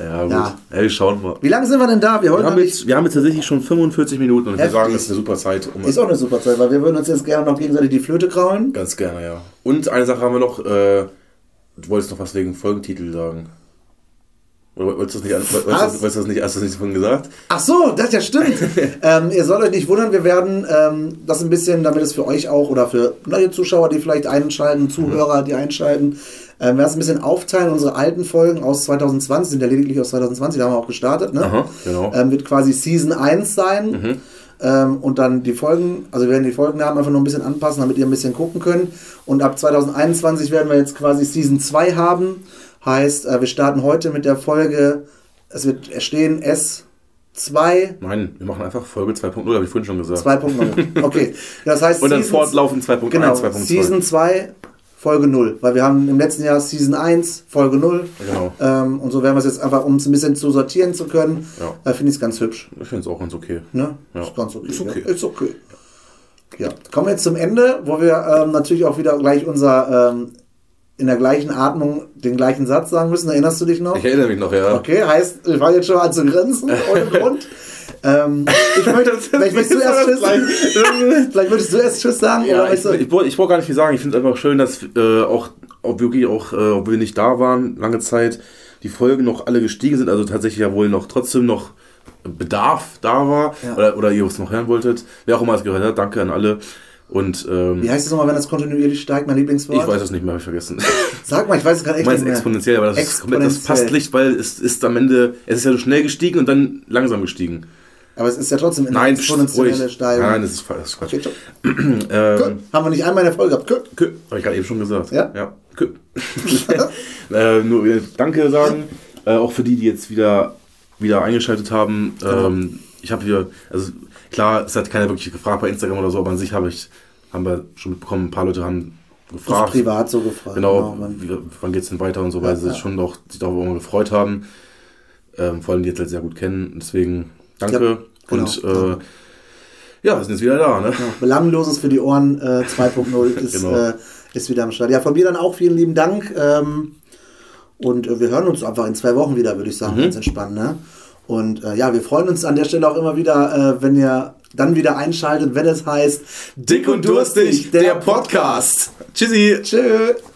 Speaker 2: Ja, gut.
Speaker 1: Ja.
Speaker 2: Ja. wir schauen mal.
Speaker 1: Wie lange sind wir denn da? Wir,
Speaker 2: Wir haben,
Speaker 1: nicht-
Speaker 2: jetzt, wir haben jetzt tatsächlich schon 45 Minuten und wir
Speaker 1: Heftig.
Speaker 2: sagen, das ist eine super Zeit. Um
Speaker 1: Ist auch eine super Zeit, weil wir würden uns jetzt gerne noch gegenseitig die Flöte kraulen.
Speaker 2: Ganz gerne, ja. Und eine Sache haben wir noch. Äh, du wolltest noch was wegen Folgentitel sagen. Oder wolltest du das nicht, wolltest,
Speaker 1: Was?
Speaker 2: wolltest, wolltest du das nicht, hast du das nicht vorhin gesagt?
Speaker 1: Ach so, das ja stimmt. ähm, ihr sollt euch nicht wundern, wir werden ähm, das ein bisschen, damit es für euch auch oder für neue Zuschauer, die vielleicht einschalten, Zuhörer, die einschalten, ähm, werden es ein bisschen aufteilen. Unsere alten Folgen aus 2020 sind ja lediglich aus 2020, da haben wir auch gestartet. Ne?
Speaker 2: Aha, genau.
Speaker 1: ähm, wird quasi Season 1 sein. Ähm, und dann die Folgen, also wir werden die Folgennamen einfach noch ein bisschen anpassen, damit ihr ein bisschen gucken könnt. Und ab 2021 werden wir jetzt quasi Season 2 haben. Heißt, äh, wir starten heute mit der Folge, es wird stehen S2
Speaker 2: Nein, wir machen einfach Folge 2.0, habe ich vorhin schon gesagt.
Speaker 1: 2.0. Okay. Das heißt,
Speaker 2: Und dann
Speaker 1: Seasons-
Speaker 2: fortlaufend 2.1,
Speaker 1: Genau,
Speaker 2: 2.2.
Speaker 1: Season 2, Folge 0. Weil wir haben im letzten Jahr Season 1, Folge 0.
Speaker 2: Genau.
Speaker 1: Ähm, und so werden wir es jetzt einfach, um es ein bisschen zu sortieren zu können,
Speaker 2: Ja.
Speaker 1: äh, finde ich es ganz hübsch.
Speaker 2: Ich finde es auch ganz okay.
Speaker 1: Ne?
Speaker 2: Ja.
Speaker 1: Ist ganz okay.
Speaker 2: Ist okay.
Speaker 1: Ja, ist okay. Ja. Kommen wir jetzt zum Ende, wo wir ähm, natürlich auch wieder gleich unser ähm, in der gleichen Atmung den gleichen Satz sagen müssen. Erinnerst du dich noch?
Speaker 2: Ich erinnere mich noch, ja.
Speaker 1: Okay, heißt, ich fange jetzt schon an zu grinsen, ohne Grund. Ähm, ich möchte, vielleicht möchtest du erst Tschüss Vielleicht würdest du erst Tschüss sagen?
Speaker 2: Ja,
Speaker 1: oder
Speaker 2: ich, ich, wollte- ich wollte gar nicht viel sagen. Ich finde es einfach schön, dass äh, auch, auch wirklich auch, äh, obwohl wir nicht da waren, lange Zeit, die Folgen noch alle gestiegen sind. Also tatsächlich ja wohl noch trotzdem noch Bedarf da war.
Speaker 1: Ja.
Speaker 2: Oder, oder ihr es noch hören wolltet. Wer auch immer es gehört hat, danke an alle. Und ähm,
Speaker 1: wie heißt es nochmal, wenn das kontinuierlich steigt, mein Lieblingswort?
Speaker 2: ich weiß es nicht mehr, habe ich vergessen.
Speaker 1: Sag mal, ich weiß es gerade echt nicht mehr.
Speaker 2: exponentiell, aber das, ist komplett, das
Speaker 1: Exponentiell.
Speaker 2: passt nicht, weil es ist am Ende, es ist ja so schnell gestiegen und dann langsam gestiegen.
Speaker 1: Aber es ist ja trotzdem eine
Speaker 2: Nein,
Speaker 1: exponentielle. Steigung.
Speaker 2: Nein, das ist, falsch, das ist Quatsch.
Speaker 1: Okay.
Speaker 2: Ähm.
Speaker 1: Haben wir nicht einmal in der Folge gehabt. Gut.
Speaker 2: Kö, habe ich gerade eben schon gesagt.
Speaker 1: Ja?
Speaker 2: Ja. Kö. äh, nur äh, Danke sagen, äh, auch für die, die jetzt wieder, wieder eingeschaltet haben.
Speaker 1: Genau.
Speaker 2: Ähm, ich habe hier, also klar, es hat keiner wirklich gefragt bei Instagram oder so, aber an sich habe ich, haben wir schon mitbekommen, ein paar Leute haben
Speaker 1: Das
Speaker 2: gefragt.
Speaker 1: privat so gefragt.
Speaker 2: Genau, wie, wann geht's denn weiter und so, weil
Speaker 1: Ja,
Speaker 2: sie
Speaker 1: ja.
Speaker 2: schon auch sich darüber immer gefreut haben. Ähm, vor allem die jetzt halt sehr gut kennen. Deswegen danke.
Speaker 1: Ja, genau.
Speaker 2: Und äh, ja, sind jetzt wieder da, ne?
Speaker 1: Ja, Belangloses für die Ohren äh, 2.0 ist,
Speaker 2: Genau.
Speaker 1: äh, ist wieder am Start. Ja, von mir dann auch vielen lieben Dank. Ähm, und äh, wir hören uns einfach in zwei Wochen wieder, würde ich
Speaker 2: Mhm.
Speaker 1: sagen, ganz entspannt. Ne? Und äh, ja, wir freuen uns an der Stelle auch immer wieder, äh, wenn ihr dann wieder einschaltet, wenn es heißt
Speaker 2: Dick und durstig, der Podcast. Tschüssi.
Speaker 1: Tschüss.